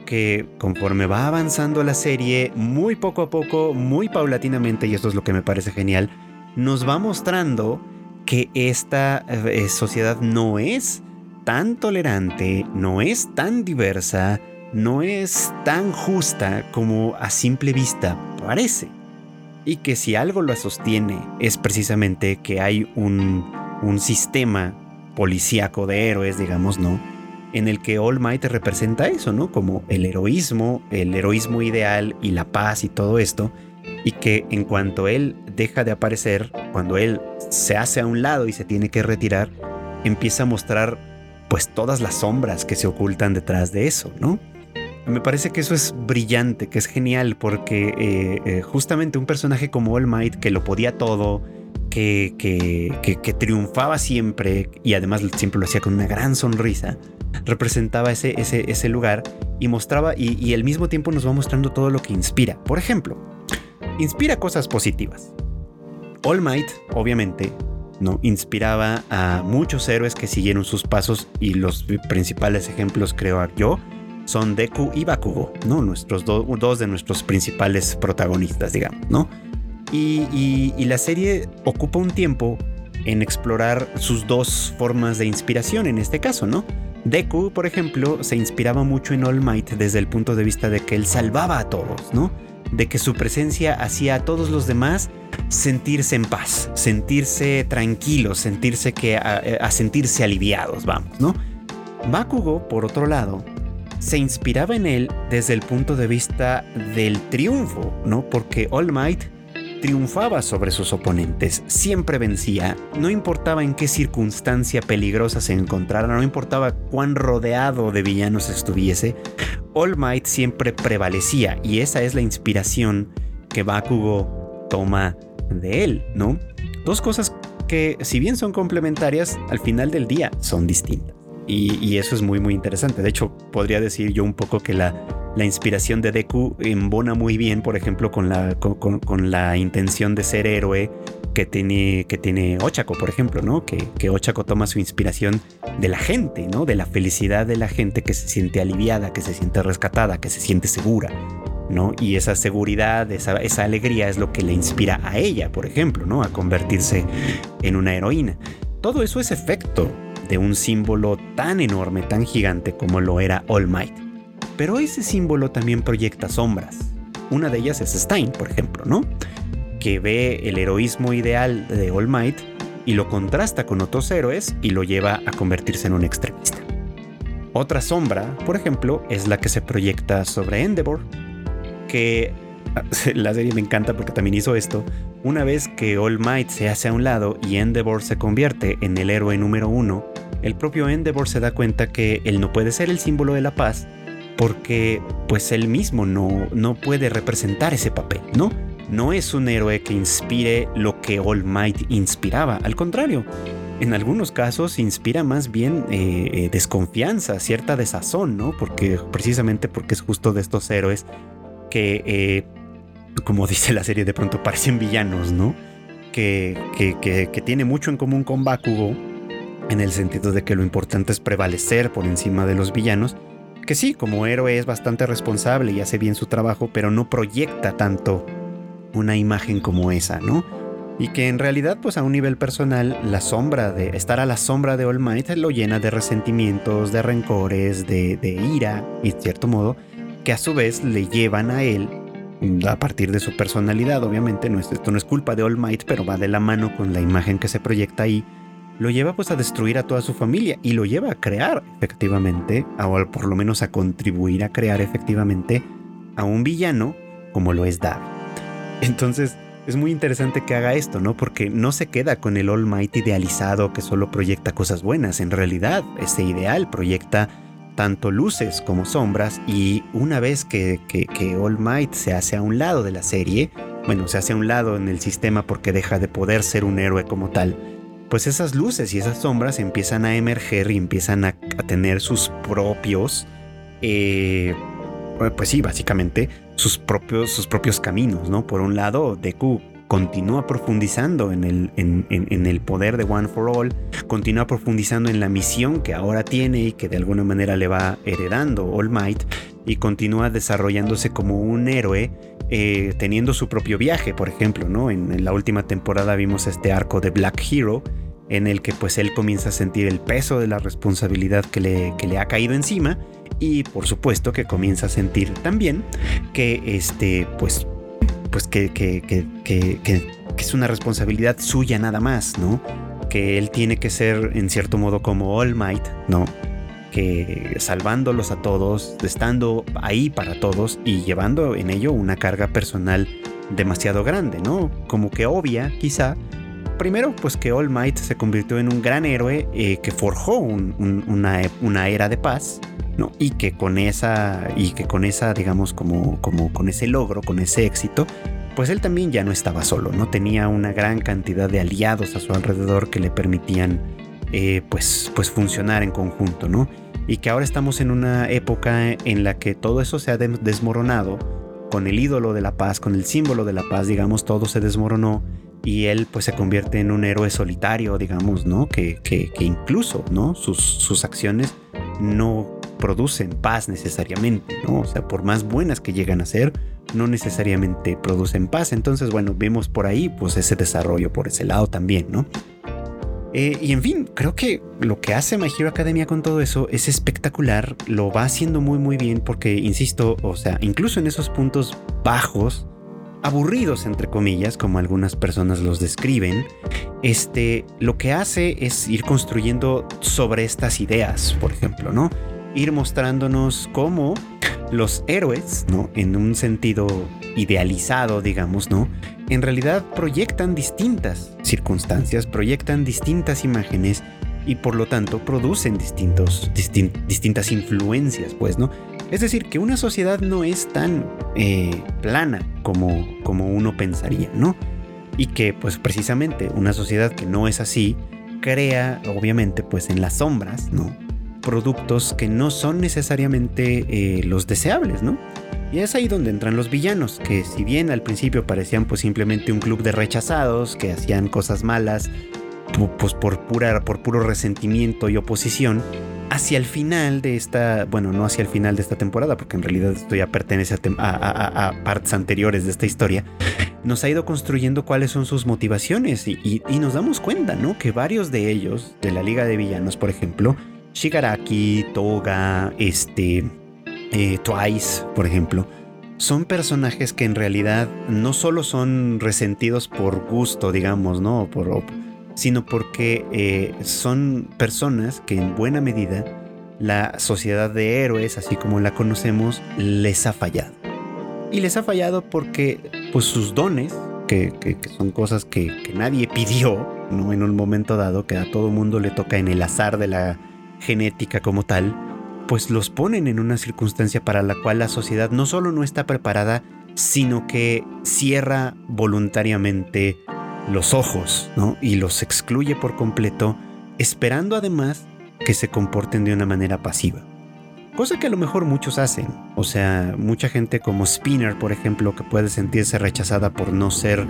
que conforme va avanzando la serie, muy poco a poco, muy paulatinamente, y esto es lo que me parece genial, nos va mostrando que esta eh, sociedad no es tan tolerante, no es tan diversa, no es tan justa como a simple vista parece y que si algo lo sostiene es precisamente que hay un, un sistema policíaco de héroes, digamos, ¿no? En el que All Might representa eso, ¿no? Como el heroísmo, el heroísmo ideal y la paz y todo esto, y que en cuanto él deja de aparecer, cuando él se hace a un lado y se tiene que retirar, empieza a mostrar pues todas las sombras que se ocultan detrás de eso, ¿no? Me parece que eso es brillante, que es genial, porque eh, eh, justamente un personaje como All Might, que lo podía todo, que, que, triunfaba siempre y además siempre lo hacía con una gran sonrisa, representaba ese, ese, ese lugar y mostraba, y, y al mismo tiempo nos va mostrando todo lo que inspira. Por ejemplo, inspira cosas positivas. All Might, obviamente, ¿no? inspiraba a muchos héroes que siguieron sus pasos y los principales ejemplos creo yo son Deku y Bakugo, ¿no? Nuestros dos de nuestros principales protagonistas, digamos, ¿no? Y, la serie ocupa un tiempo en explorar sus dos formas de inspiración en este caso, ¿no? Deku, por ejemplo, se inspiraba mucho en All Might desde el punto de vista de que él salvaba a todos, ¿no? De que su presencia hacía a todos los demás sentirse en paz, sentirse tranquilos, sentirse que a sentirse aliviados, vamos, ¿no? Bakugo, por otro lado, se inspiraba en él desde el punto de vista del triunfo, ¿no? Porque All Might triunfaba sobre sus oponentes, siempre vencía, no importaba en qué circunstancia peligrosa se encontrara, no importaba cuán rodeado de villanos estuviese, All Might siempre prevalecía y esa es la inspiración que Bakugo toma de él, ¿no? Dos cosas que si bien son complementarias, al final del día son distintas. Y, eso es muy, muy interesante. De hecho, podría decir yo un poco que la, la inspiración de Deku embona muy bien, por ejemplo, con la, con, la intención de ser héroe que tiene, que tiene Ochako, por ejemplo, ¿no? Que, que Ochako toma su inspiración de la gente, ¿no? De la felicidad de la gente que se siente aliviada, que se siente rescatada, que se siente segura, ¿no? Y esa seguridad, esa, esa alegría es lo que le inspira a ella, por ejemplo, ¿no? A convertirse en una heroína. Todo eso es efecto de un símbolo tan enorme, tan gigante como lo era All Might. Pero ese símbolo también proyecta sombras. Una de ellas es Stein, por ejemplo, ¿no? Que ve el heroísmo ideal de All Might y lo contrasta con otros héroes y lo lleva a convertirse en un extremista. Otra sombra, por ejemplo, es la que se proyecta sobre Endeavor, que *laughs* la serie me encanta porque también hizo esto. Una vez que All Might se hace a un lado y Endeavor se convierte en el héroe número uno, el propio Endeavor se da cuenta que él no puede ser el símbolo de la paz porque pues él mismo no, no puede representar ese papel, ¿no? No es un héroe que inspire lo que All Might inspiraba, al contrario, en algunos casos inspira más bien eh, eh, desconfianza, cierta desazón, ¿no? Porque precisamente porque es justo de estos héroes que eh, como *laughs* dice la serie, de pronto parecen villanos, ¿no? Que, que, tiene mucho en común con Bakugo, en el sentido de que lo importante es prevalecer por encima de los villanos, que sí, como héroe es bastante responsable y hace bien su trabajo, pero no proyecta tanto una imagen como esa, ¿no? Y que en realidad, pues a un nivel personal, la sombra de estar a la sombra de All Might lo llena de resentimientos, de rencores, de, ira, y de cierto modo, que a su vez le llevan a él a partir de su personalidad, obviamente, no esto no es culpa de All Might, pero va de la mano con la imagen que se proyecta ahí, lo lleva pues a destruir a toda su familia y lo lleva a crear efectivamente, o por lo menos a contribuir a crear efectivamente a un villano como lo es Davi. Entonces, es muy interesante que haga esto, ¿no? Porque no se queda con el All Might idealizado que solo proyecta cosas buenas. En realidad, ese ideal proyecta tanto luces como sombras y una vez que, All Might se hace a un lado de la serie, bueno, se hace a un lado en el sistema porque deja de poder ser un héroe como tal, pues esas luces y esas sombras empiezan a emerger y empiezan a, tener sus propios, eh, pues sí, básicamente sus propios, sus propios caminos, ¿no? Por un lado, Deku continúa profundizando en el, en, el poder de One for All, continúa profundizando en la misión que ahora tiene y que de alguna manera le va heredando All Might y continúa desarrollándose como un héroe eh, teniendo su propio viaje, por ejemplo, ¿no? En, la última temporada vimos este arco de Black Hero en el que pues él comienza a sentir el peso de la responsabilidad que le, que le ha caído encima y por supuesto que comienza a sentir también que este pues pues que, que, es una responsabilidad suya nada más, ¿no? Que él tiene que ser en cierto modo como All Might, ¿no? Que salvándolos a todos, estando ahí para todos y llevando en ello una carga personal demasiado grande, ¿no? Como que obvia, quizá. Primero, pues que All Might se convirtió en un gran héroe eh, que forjó una, una era de paz, ¿no? Y que con esa, y que con esa, digamos, como, como con ese logro, con ese éxito, pues él también ya no estaba solo, ¿no? Tenía una gran cantidad de aliados a su alrededor que le permitían, eh, pues, pues funcionar en conjunto, ¿no? Y que ahora estamos en una época en la que todo eso se ha desmoronado, con el ídolo de la paz, con el símbolo de la paz, digamos, todo se desmoronó y él pues se convierte en un héroe solitario, digamos, ¿no? Que, que, incluso, ¿no? Sus, sus acciones no producen paz necesariamente, ¿no? O sea, por más buenas que llegan a ser, no necesariamente producen paz. Entonces, bueno, vemos por ahí pues ese desarrollo por ese lado también, ¿no? Eh, y en fin, creo que lo que hace My Hero Academia con todo eso es espectacular, lo va haciendo muy muy bien porque, insisto, o sea, incluso en esos puntos bajos, aburridos entre comillas, como algunas personas los describen, este, lo que hace es ir construyendo sobre estas ideas, por ejemplo, ¿no? Ir mostrándonos cómo los héroes, ¿no? En un sentido idealizado, digamos, ¿no? En realidad proyectan distintas circunstancias, proyectan distintas imágenes y por lo tanto producen distintos, distintas influencias, pues, ¿no? Es decir, que una sociedad no es tan eh, plana como, como uno pensaría, ¿no? Y que, pues, precisamente una sociedad que no es así, crea, obviamente, pues, en las sombras, ¿no? productos que no son necesariamente eh, los deseables, ¿no? Y es ahí donde entran los villanos, que si bien al principio parecían pues simplemente un club de rechazados que hacían cosas malas, pues por, pura, por puro resentimiento y oposición, hacia el final de esta, bueno, no hacia el final de esta temporada, porque en realidad esto ya pertenece a, partes anteriores de esta historia, nos ha ido construyendo cuáles son sus motivaciones y, y nos damos cuenta, ¿no? Que varios de ellos, de la Liga de Villanos, por ejemplo, Shigaraki, Toga, este, eh, Twice, por ejemplo, son personajes que en realidad no solo son resentidos por gusto, digamos, ¿no? Sino porque eh, son personas que en buena medida la sociedad de héroes, así como la conocemos, les ha fallado. Y les ha fallado porque pues sus dones, que, son cosas que, que, nadie pidió, ¿no? En un momento dado, que a todo mundo le toca en el azar de la genética como tal, pues los ponen en una circunstancia para la cual la sociedad no solo no está preparada, sino que cierra voluntariamente los ojos, ¿no? Y los excluye por completo, esperando además que se comporten de una manera pasiva. Cosa que a lo mejor muchos hacen. O sea, mucha gente como Spinner, por ejemplo, que puede sentirse rechazada por no ser,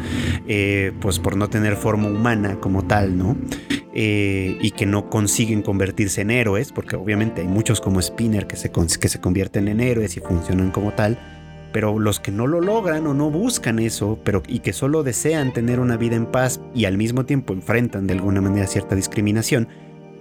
eh, pues por no tener forma humana como tal, ¿no? Eh, y que no consiguen convertirse en héroes, porque obviamente hay muchos como Spinner que se, que se convierten en héroes y funcionan como tal, pero los que no lo logran o no buscan eso, pero y que solo desean tener una vida en paz y al mismo tiempo enfrentan de alguna manera cierta discriminación,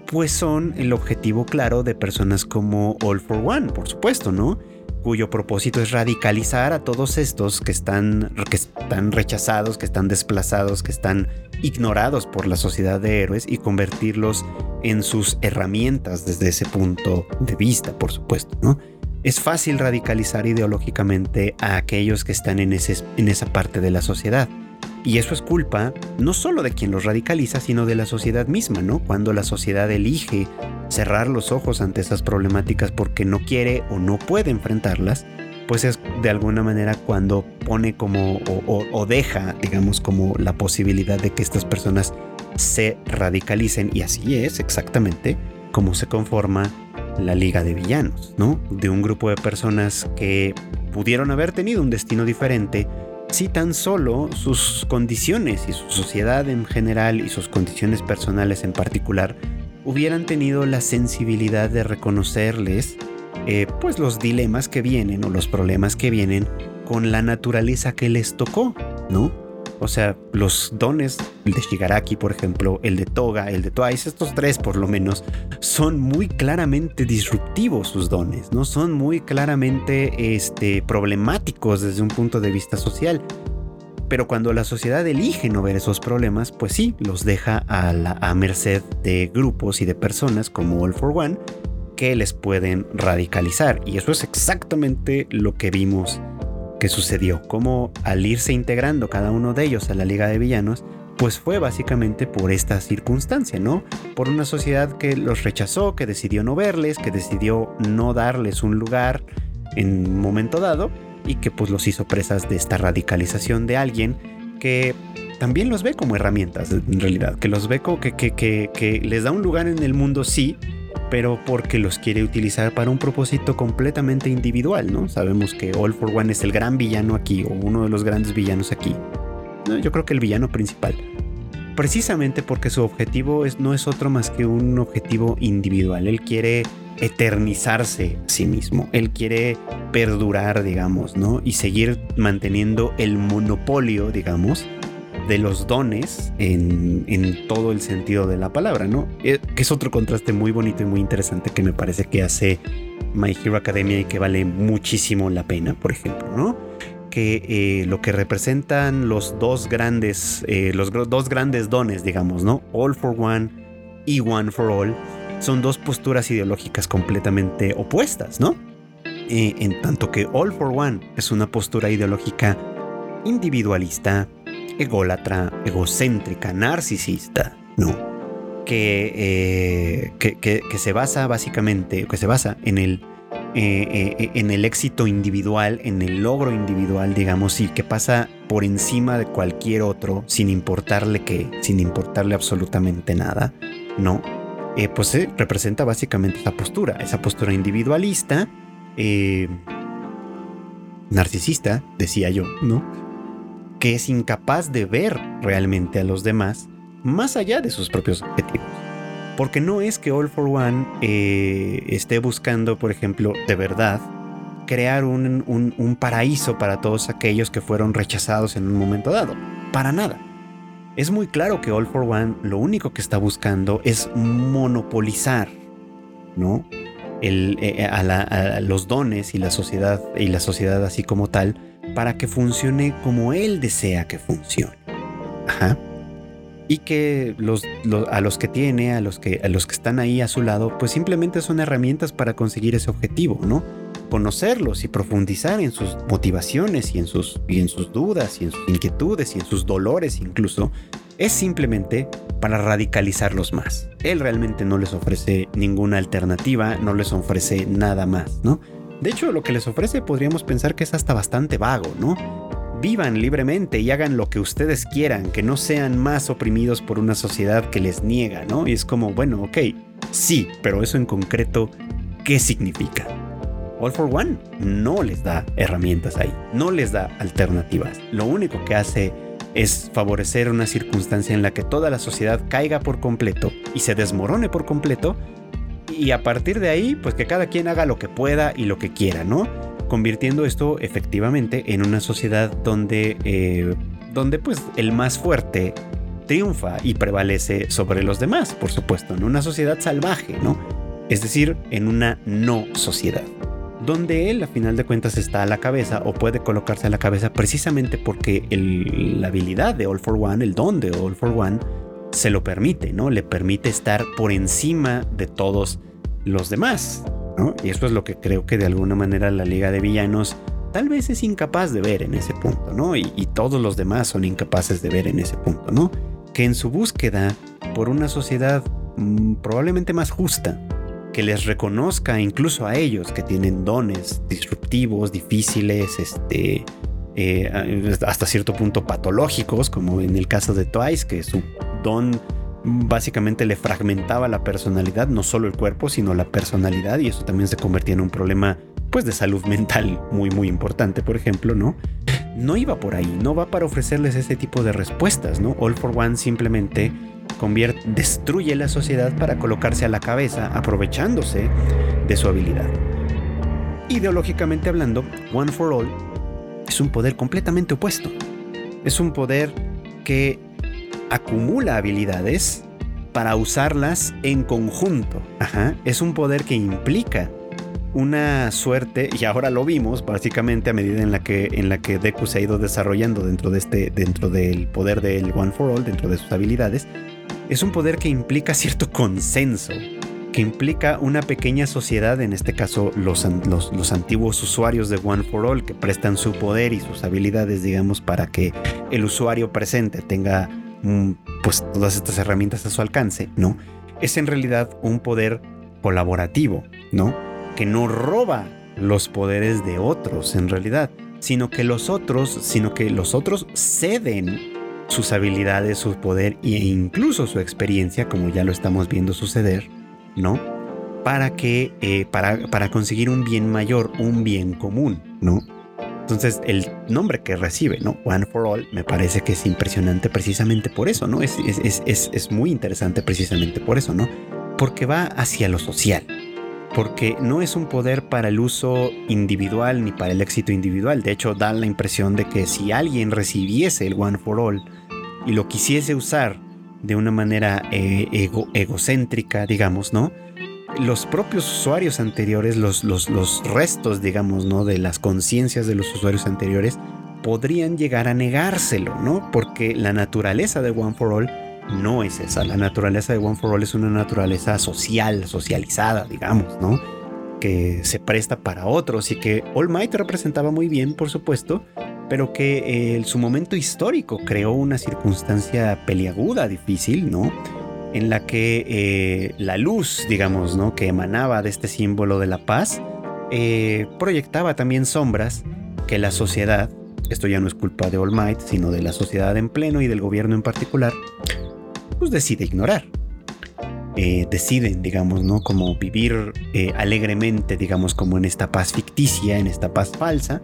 pues son el objetivo claro de personas como All for One, por supuesto, ¿no? cuyo propósito es radicalizar a todos estos que están, que están rechazados, que están desplazados, que están ignorados por la sociedad de héroes y convertirlos en sus herramientas desde ese punto de vista, por supuesto, ¿no? Es fácil radicalizar ideológicamente a aquellos que están en, ese, en esa parte de la sociedad. Y eso es culpa no solo de quien los radicaliza, sino de la sociedad misma, ¿no? Cuando la sociedad elige cerrar los ojos ante esas problemáticas porque no quiere o no puede enfrentarlas, pues es de alguna manera cuando pone como o, deja, digamos, como la posibilidad de que estas personas se radicalicen. Y así es exactamente como se conforma la Liga de Villanos, ¿no? De un grupo de personas que pudieron haber tenido un destino diferente, si tan solo sus condiciones y su sociedad en general y sus condiciones personales en particular hubieran tenido la sensibilidad de reconocerles eh, pues los dilemas que vienen o los problemas que vienen con la naturaleza que les tocó, ¿no? O sea, los dones, el de Shigaraki, por ejemplo, el de Toga, el de Twice, estos tres por lo menos, son muy claramente disruptivos sus dones, ¿no? Son muy claramente este, problemáticos desde un punto de vista social. Pero cuando la sociedad elige no ver esos problemas, pues sí, los deja a, la, a merced de grupos y de personas como All for One que les pueden radicalizar. Y eso es exactamente lo que vimos que sucedió, como al irse integrando cada uno de ellos a la Liga de Villanos, pues fue básicamente por esta circunstancia, ¿no? Por una sociedad que los rechazó, que decidió no verles, que decidió no darles un lugar en un momento dado y que pues los hizo presas de esta radicalización de alguien que también los ve como herramientas en realidad, que los ve como que, que, que, que les da un lugar en el mundo sí, pero porque los quiere utilizar para un propósito completamente individual, ¿no? Sabemos que All for One es el gran villano aquí, o uno de los grandes villanos aquí. yo creo que el villano principal. Precisamente porque su objetivo es, no es otro más que un objetivo individual. Él quiere eternizarse a sí mismo. Él quiere perdurar, digamos, ¿no? Y seguir manteniendo el monopolio, digamos, de los dones en, en, todo el sentido de la palabra, ¿no? Eh, que es otro contraste muy bonito y muy interesante que me parece que hace My Hero Academia y que vale muchísimo la pena, por ejemplo, ¿no? Que eh, lo que representan los dos grandes, eh, los dos grandes dones, digamos, ¿no? All for One y One for All, son dos posturas ideológicas completamente opuestas, ¿no? en tanto que All for One es una postura ideológica individualista, ególatra, egocéntrica, narcisista, ¿no? Que, eh, que, se basa básicamente, que se basa en el, eh, eh, en el éxito individual, en el logro individual, digamos, y que pasa por encima de cualquier otro, sin importarle qué, sin importarle absolutamente nada, ¿no? pues representa básicamente esa postura, esa postura individualista, narcisista, decía yo, ¿no? Que es incapaz de ver realmente a los demás más allá de sus propios objetivos. Porque no es que All for One eh, esté buscando, por ejemplo, de verdad, crear un, un, paraíso para todos aquellos que fueron rechazados en un momento dado. Para nada. Es muy claro que All for One lo único que está buscando es monopolizar, ¿no? Eh, los dones y la sociedad y la sociedad así como tal para que funcione como él desea que funcione. Ajá. Y que los, a los que tiene, a los que, están ahí a su lado, pues simplemente son herramientas para conseguir ese objetivo, ¿no? Conocerlos y profundizar en sus motivaciones y en sus dudas y en sus inquietudes y en sus dolores incluso, es simplemente para radicalizarlos más. Él realmente no les ofrece ninguna alternativa, no les ofrece nada más, ¿no? De hecho, lo que les ofrece podríamos pensar que es hasta bastante vago, ¿no? Vivan libremente y hagan lo que ustedes quieran, que no sean más oprimidos por una sociedad que les niega, ¿no? Y es como, bueno, ok, sí, pero eso en concreto, ¿qué significa? All for One no les da herramientas ahí, no les da alternativas. Lo único que hace es favorecer una circunstancia en la que toda la sociedad caiga por completo y se desmorone por completo y a partir de ahí, pues que cada quien haga lo que pueda y lo que quiera, ¿no? Convirtiendo esto efectivamente en una sociedad donde, eh, donde pues el más fuerte triunfa y prevalece sobre los demás, por supuesto, en una sociedad salvaje, ¿no? Es decir, en una no sociedad, donde él a final de cuentas está a la cabeza o puede colocarse a la cabeza precisamente porque la habilidad de All for One, el don de All for One, se lo permite, ¿no? Le permite estar por encima de todos los demás, ¿no? Y eso es lo que creo que de alguna manera la Liga de Villanos tal vez es incapaz de ver en ese punto, ¿no? Y, todos los demás son incapaces de ver en ese punto, ¿no? Que en su búsqueda por una sociedad mm, probablemente más justa, que les reconozca incluso a ellos que tienen dones disruptivos, difíciles, este, eh, hasta cierto punto patológicos, como en el caso de Twice, que su don básicamente le fragmentaba la personalidad, no solo el cuerpo, sino la personalidad, y eso también se convertía en un problema pues de salud *laughs* mental muy muy importante, por ejemplo, ¿no? No iba por ahí, no va para ofrecerles ese tipo de respuestas, ¿no? All for One simplemente convierte, destruye la sociedad para colocarse a la cabeza, aprovechándose de su habilidad. Ideológicamente hablando, One for All es un poder completamente opuesto. Es un poder que acumula habilidades para usarlas en conjunto. Es un poder que implica una suerte, y ahora lo vimos básicamente a medida en la que, en la que Deku se ha ido desarrollando dentro, de este, dentro del poder del One for All, dentro de sus habilidades, es un poder que implica cierto consenso, que implica una pequeña sociedad, en este caso los, los, antiguos usuarios de One for All, que prestan su poder y sus habilidades, digamos, para que el usuario presente tenga pues todas estas herramientas a su alcance, ¿no? Es en realidad un poder colaborativo, ¿no? Que no roba los poderes de otros en realidad, sino que los otros, sino que los otros ceden sus habilidades, su poder e incluso su experiencia, como ya lo estamos viendo suceder, ¿no? Para que, eh, para, para conseguir un bien mayor, un bien común, ¿no? Entonces, el nombre que recibe, ¿no? One for All, me parece que es impresionante precisamente por eso, ¿no? Es, es, es, es, muy interesante precisamente por eso, ¿no? Porque va hacia lo social. porque no es un poder para el uso individual ni para el éxito individual. De hecho, da la impresión de que si alguien recibiese el One for All y lo quisiese usar de una manera eh, egocéntrica, digamos, ¿no? Los propios usuarios anteriores, los, los, los restos, digamos, ¿no? De las conciencias de los usuarios anteriores, podrían llegar a negárselo, ¿no? Porque la naturaleza de One for All no es esa. La naturaleza de One for All es una naturaleza social, socializada, digamos, ¿no? Que se presta para otros y que All Might representaba muy bien, por supuesto, pero que eh, en su momento histórico creó una circunstancia peliaguda, difícil, ¿no? En la que eh, la luz, digamos, ¿no? Que emanaba de este símbolo de la paz, eh, proyectaba también sombras que la sociedad, esto ya no es culpa de All Might, sino de la sociedad en pleno y del gobierno en particular, pues decide ignorar. Eh, deciden, digamos, ¿no? Como vivir alegremente, digamos, como en esta paz ficticia, en esta paz falsa,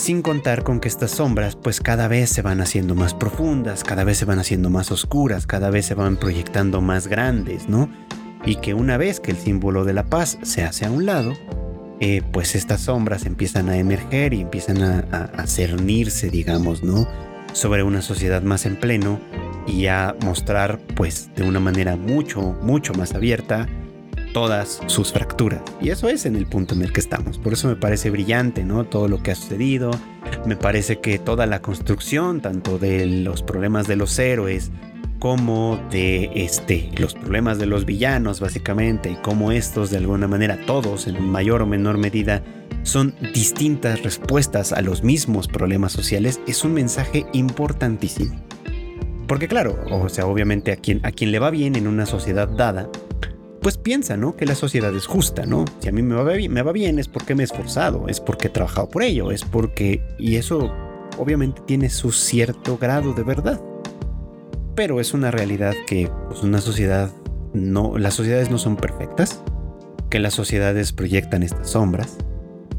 sin contar con que estas sombras pues cada vez se van haciendo más profundas, cada vez se van haciendo más oscuras, cada vez se van proyectando más grandes, ¿no? Y que una vez que el símbolo de la paz se hace a un lado, eh, pues estas sombras empiezan a emerger y empiezan a, a cernirse, digamos, ¿no? Sobre una sociedad más en pleno y a mostrar pues de una manera mucho, mucho más abierta todas sus fracturas. Y eso es en el punto en el que estamos. Por eso me parece brillante, ¿no? Todo lo que ha sucedido. Me parece que toda la construcción, tanto de los problemas de los héroes como de este, los problemas de los villanos, básicamente, y cómo estos, de alguna manera, todos, en mayor o menor medida, son distintas respuestas a los mismos problemas sociales, es un mensaje importantísimo. Porque claro, o sea, obviamente a quien, a quien le va bien en una sociedad dada, pues piensa, ¿no? Que la sociedad es justa, ¿no? Si a mí me va, bien, me va bien es porque me he esforzado, es porque he trabajado por ello, es porque... Y eso obviamente tiene su cierto grado de verdad. Pero es una realidad que pues, una sociedad no... Las sociedades no son perfectas, que las sociedades proyectan estas sombras,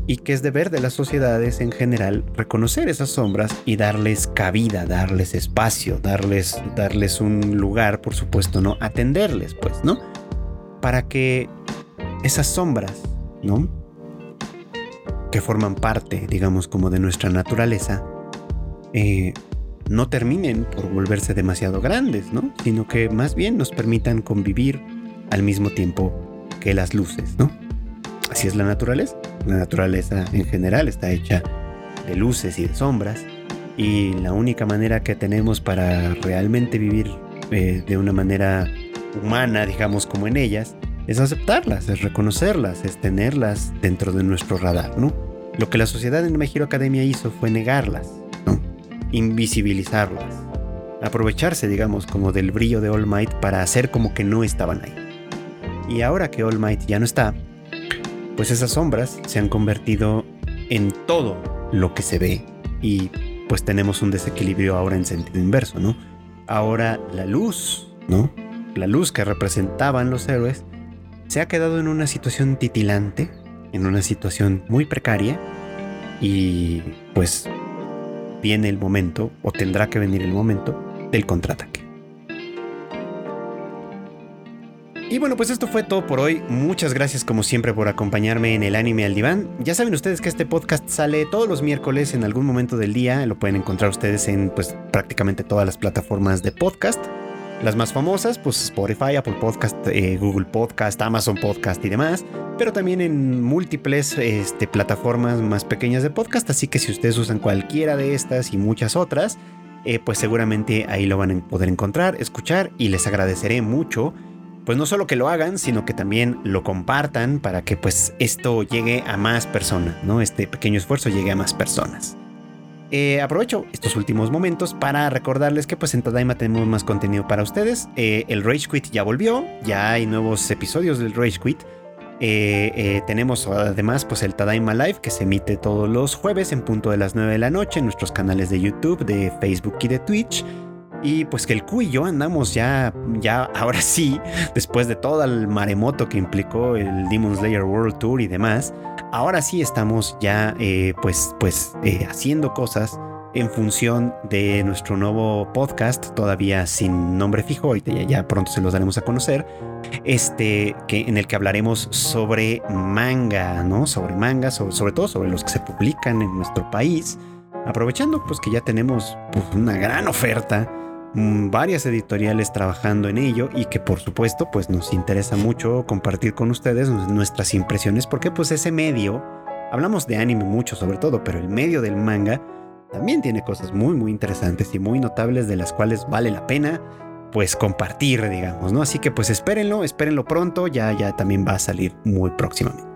y que es deber de las sociedades en general reconocer esas sombras y darles cabida, darles espacio, darles, darles un lugar, por supuesto, ¿no? Atenderles, pues, ¿no? Para que esas sombras, ¿no? Que forman parte, digamos, como de nuestra naturaleza, eh, no terminen por volverse demasiado grandes, ¿no? Sino que más bien nos permitan convivir al mismo tiempo que las luces, ¿no? Así es la naturaleza. La naturaleza en general está hecha de luces y de sombras. Y la única manera que tenemos para realmente vivir eh, de una manera humana, digamos, como en ellas, es aceptarlas, es reconocerlas, es tenerlas dentro de nuestro radar, ¿no? Lo que la sociedad en Mejiro Academia hizo fue negarlas, ¿no? Invisibilizarlas. Aprovecharse, digamos, como del brillo de All Might para hacer como que no estaban ahí. Y ahora que All Might ya no está, pues esas sombras se han convertido en todo lo que se ve y pues tenemos un desequilibrio ahora en sentido inverso, ¿no? Ahora la luz, ¿no? La luz que representaban los héroes se ha quedado en una situación titilante, en una situación muy precaria y pues viene el momento o tendrá que venir el momento del contraataque. Y bueno, pues esto fue todo por hoy. Muchas gracias como siempre por acompañarme en el anime al diván. Ya saben ustedes que este podcast sale todos los miércoles en algún momento del día. Lo pueden encontrar ustedes en pues prácticamente todas las plataformas de podcast. Las más famosas, pues Spotify, Apple Podcast, eh, Google Podcast, Amazon Podcast y demás. Pero también en múltiples este, plataformas más pequeñas de podcast. Así que si ustedes usan cualquiera de estas y muchas otras, eh, pues seguramente ahí lo van a poder encontrar, escuchar y les agradeceré mucho pues no solo que lo hagan, sino que también lo compartan para que pues esto llegue a más personas, ¿no? Este pequeño esfuerzo llegue a más personas. Eh, aprovecho estos últimos momentos para recordarles que pues en Tadaima tenemos más contenido para ustedes. Eh, el Rage Quit ya volvió, ya hay nuevos episodios del Rage Quit. Eh, tenemos además pues el Tadaima Live que se emite todos los jueves en punto de las 9 de la noche en nuestros canales de YouTube, de Facebook y de Twitch. Y pues que el Q y yo andamos ya, ya ahora *laughs* sí, después de todo el maremoto que implicó el Demon Slayer World Tour y demás, ahora sí estamos ya eh, pues, pues eh, haciendo cosas en función de nuestro nuevo podcast, todavía sin nombre fijo, ahorita ya, ya pronto se los daremos a conocer, este, que, en el que hablaremos sobre manga, ¿no? Sobre manga, sobre, sobre todo sobre los que se publican en nuestro país, aprovechando pues que ya tenemos pues, una gran oferta, varias editoriales trabajando en ello y que por supuesto pues nos interesa mucho compartir con ustedes nuestras impresiones porque pues ese medio, hablamos de anime mucho sobre todo, pero el medio del manga, también tiene cosas muy muy interesantes y muy notables de las cuales vale la pena pues compartir, digamos, ¿no? Así que pues espérenlo, espérenlo pronto, ya ya también va a salir muy próximamente.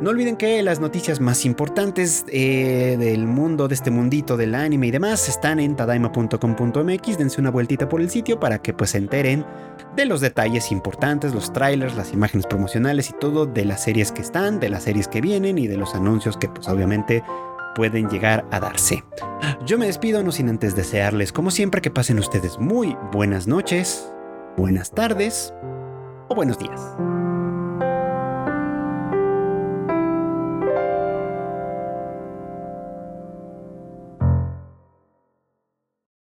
No olviden que las noticias más importantes eh, del mundo, de este mundito del anime y demás, están en tadaima.com.mx. Dense una vueltita por el sitio para que pues se enteren de los detalles importantes, los trailers, las imágenes promocionales y todo de las series que están, de las series que vienen y de los anuncios que pues obviamente pueden llegar a darse. Yo me despido no sin antes desearles, como siempre, que pasen ustedes muy buenas noches, buenas tardes o buenos días.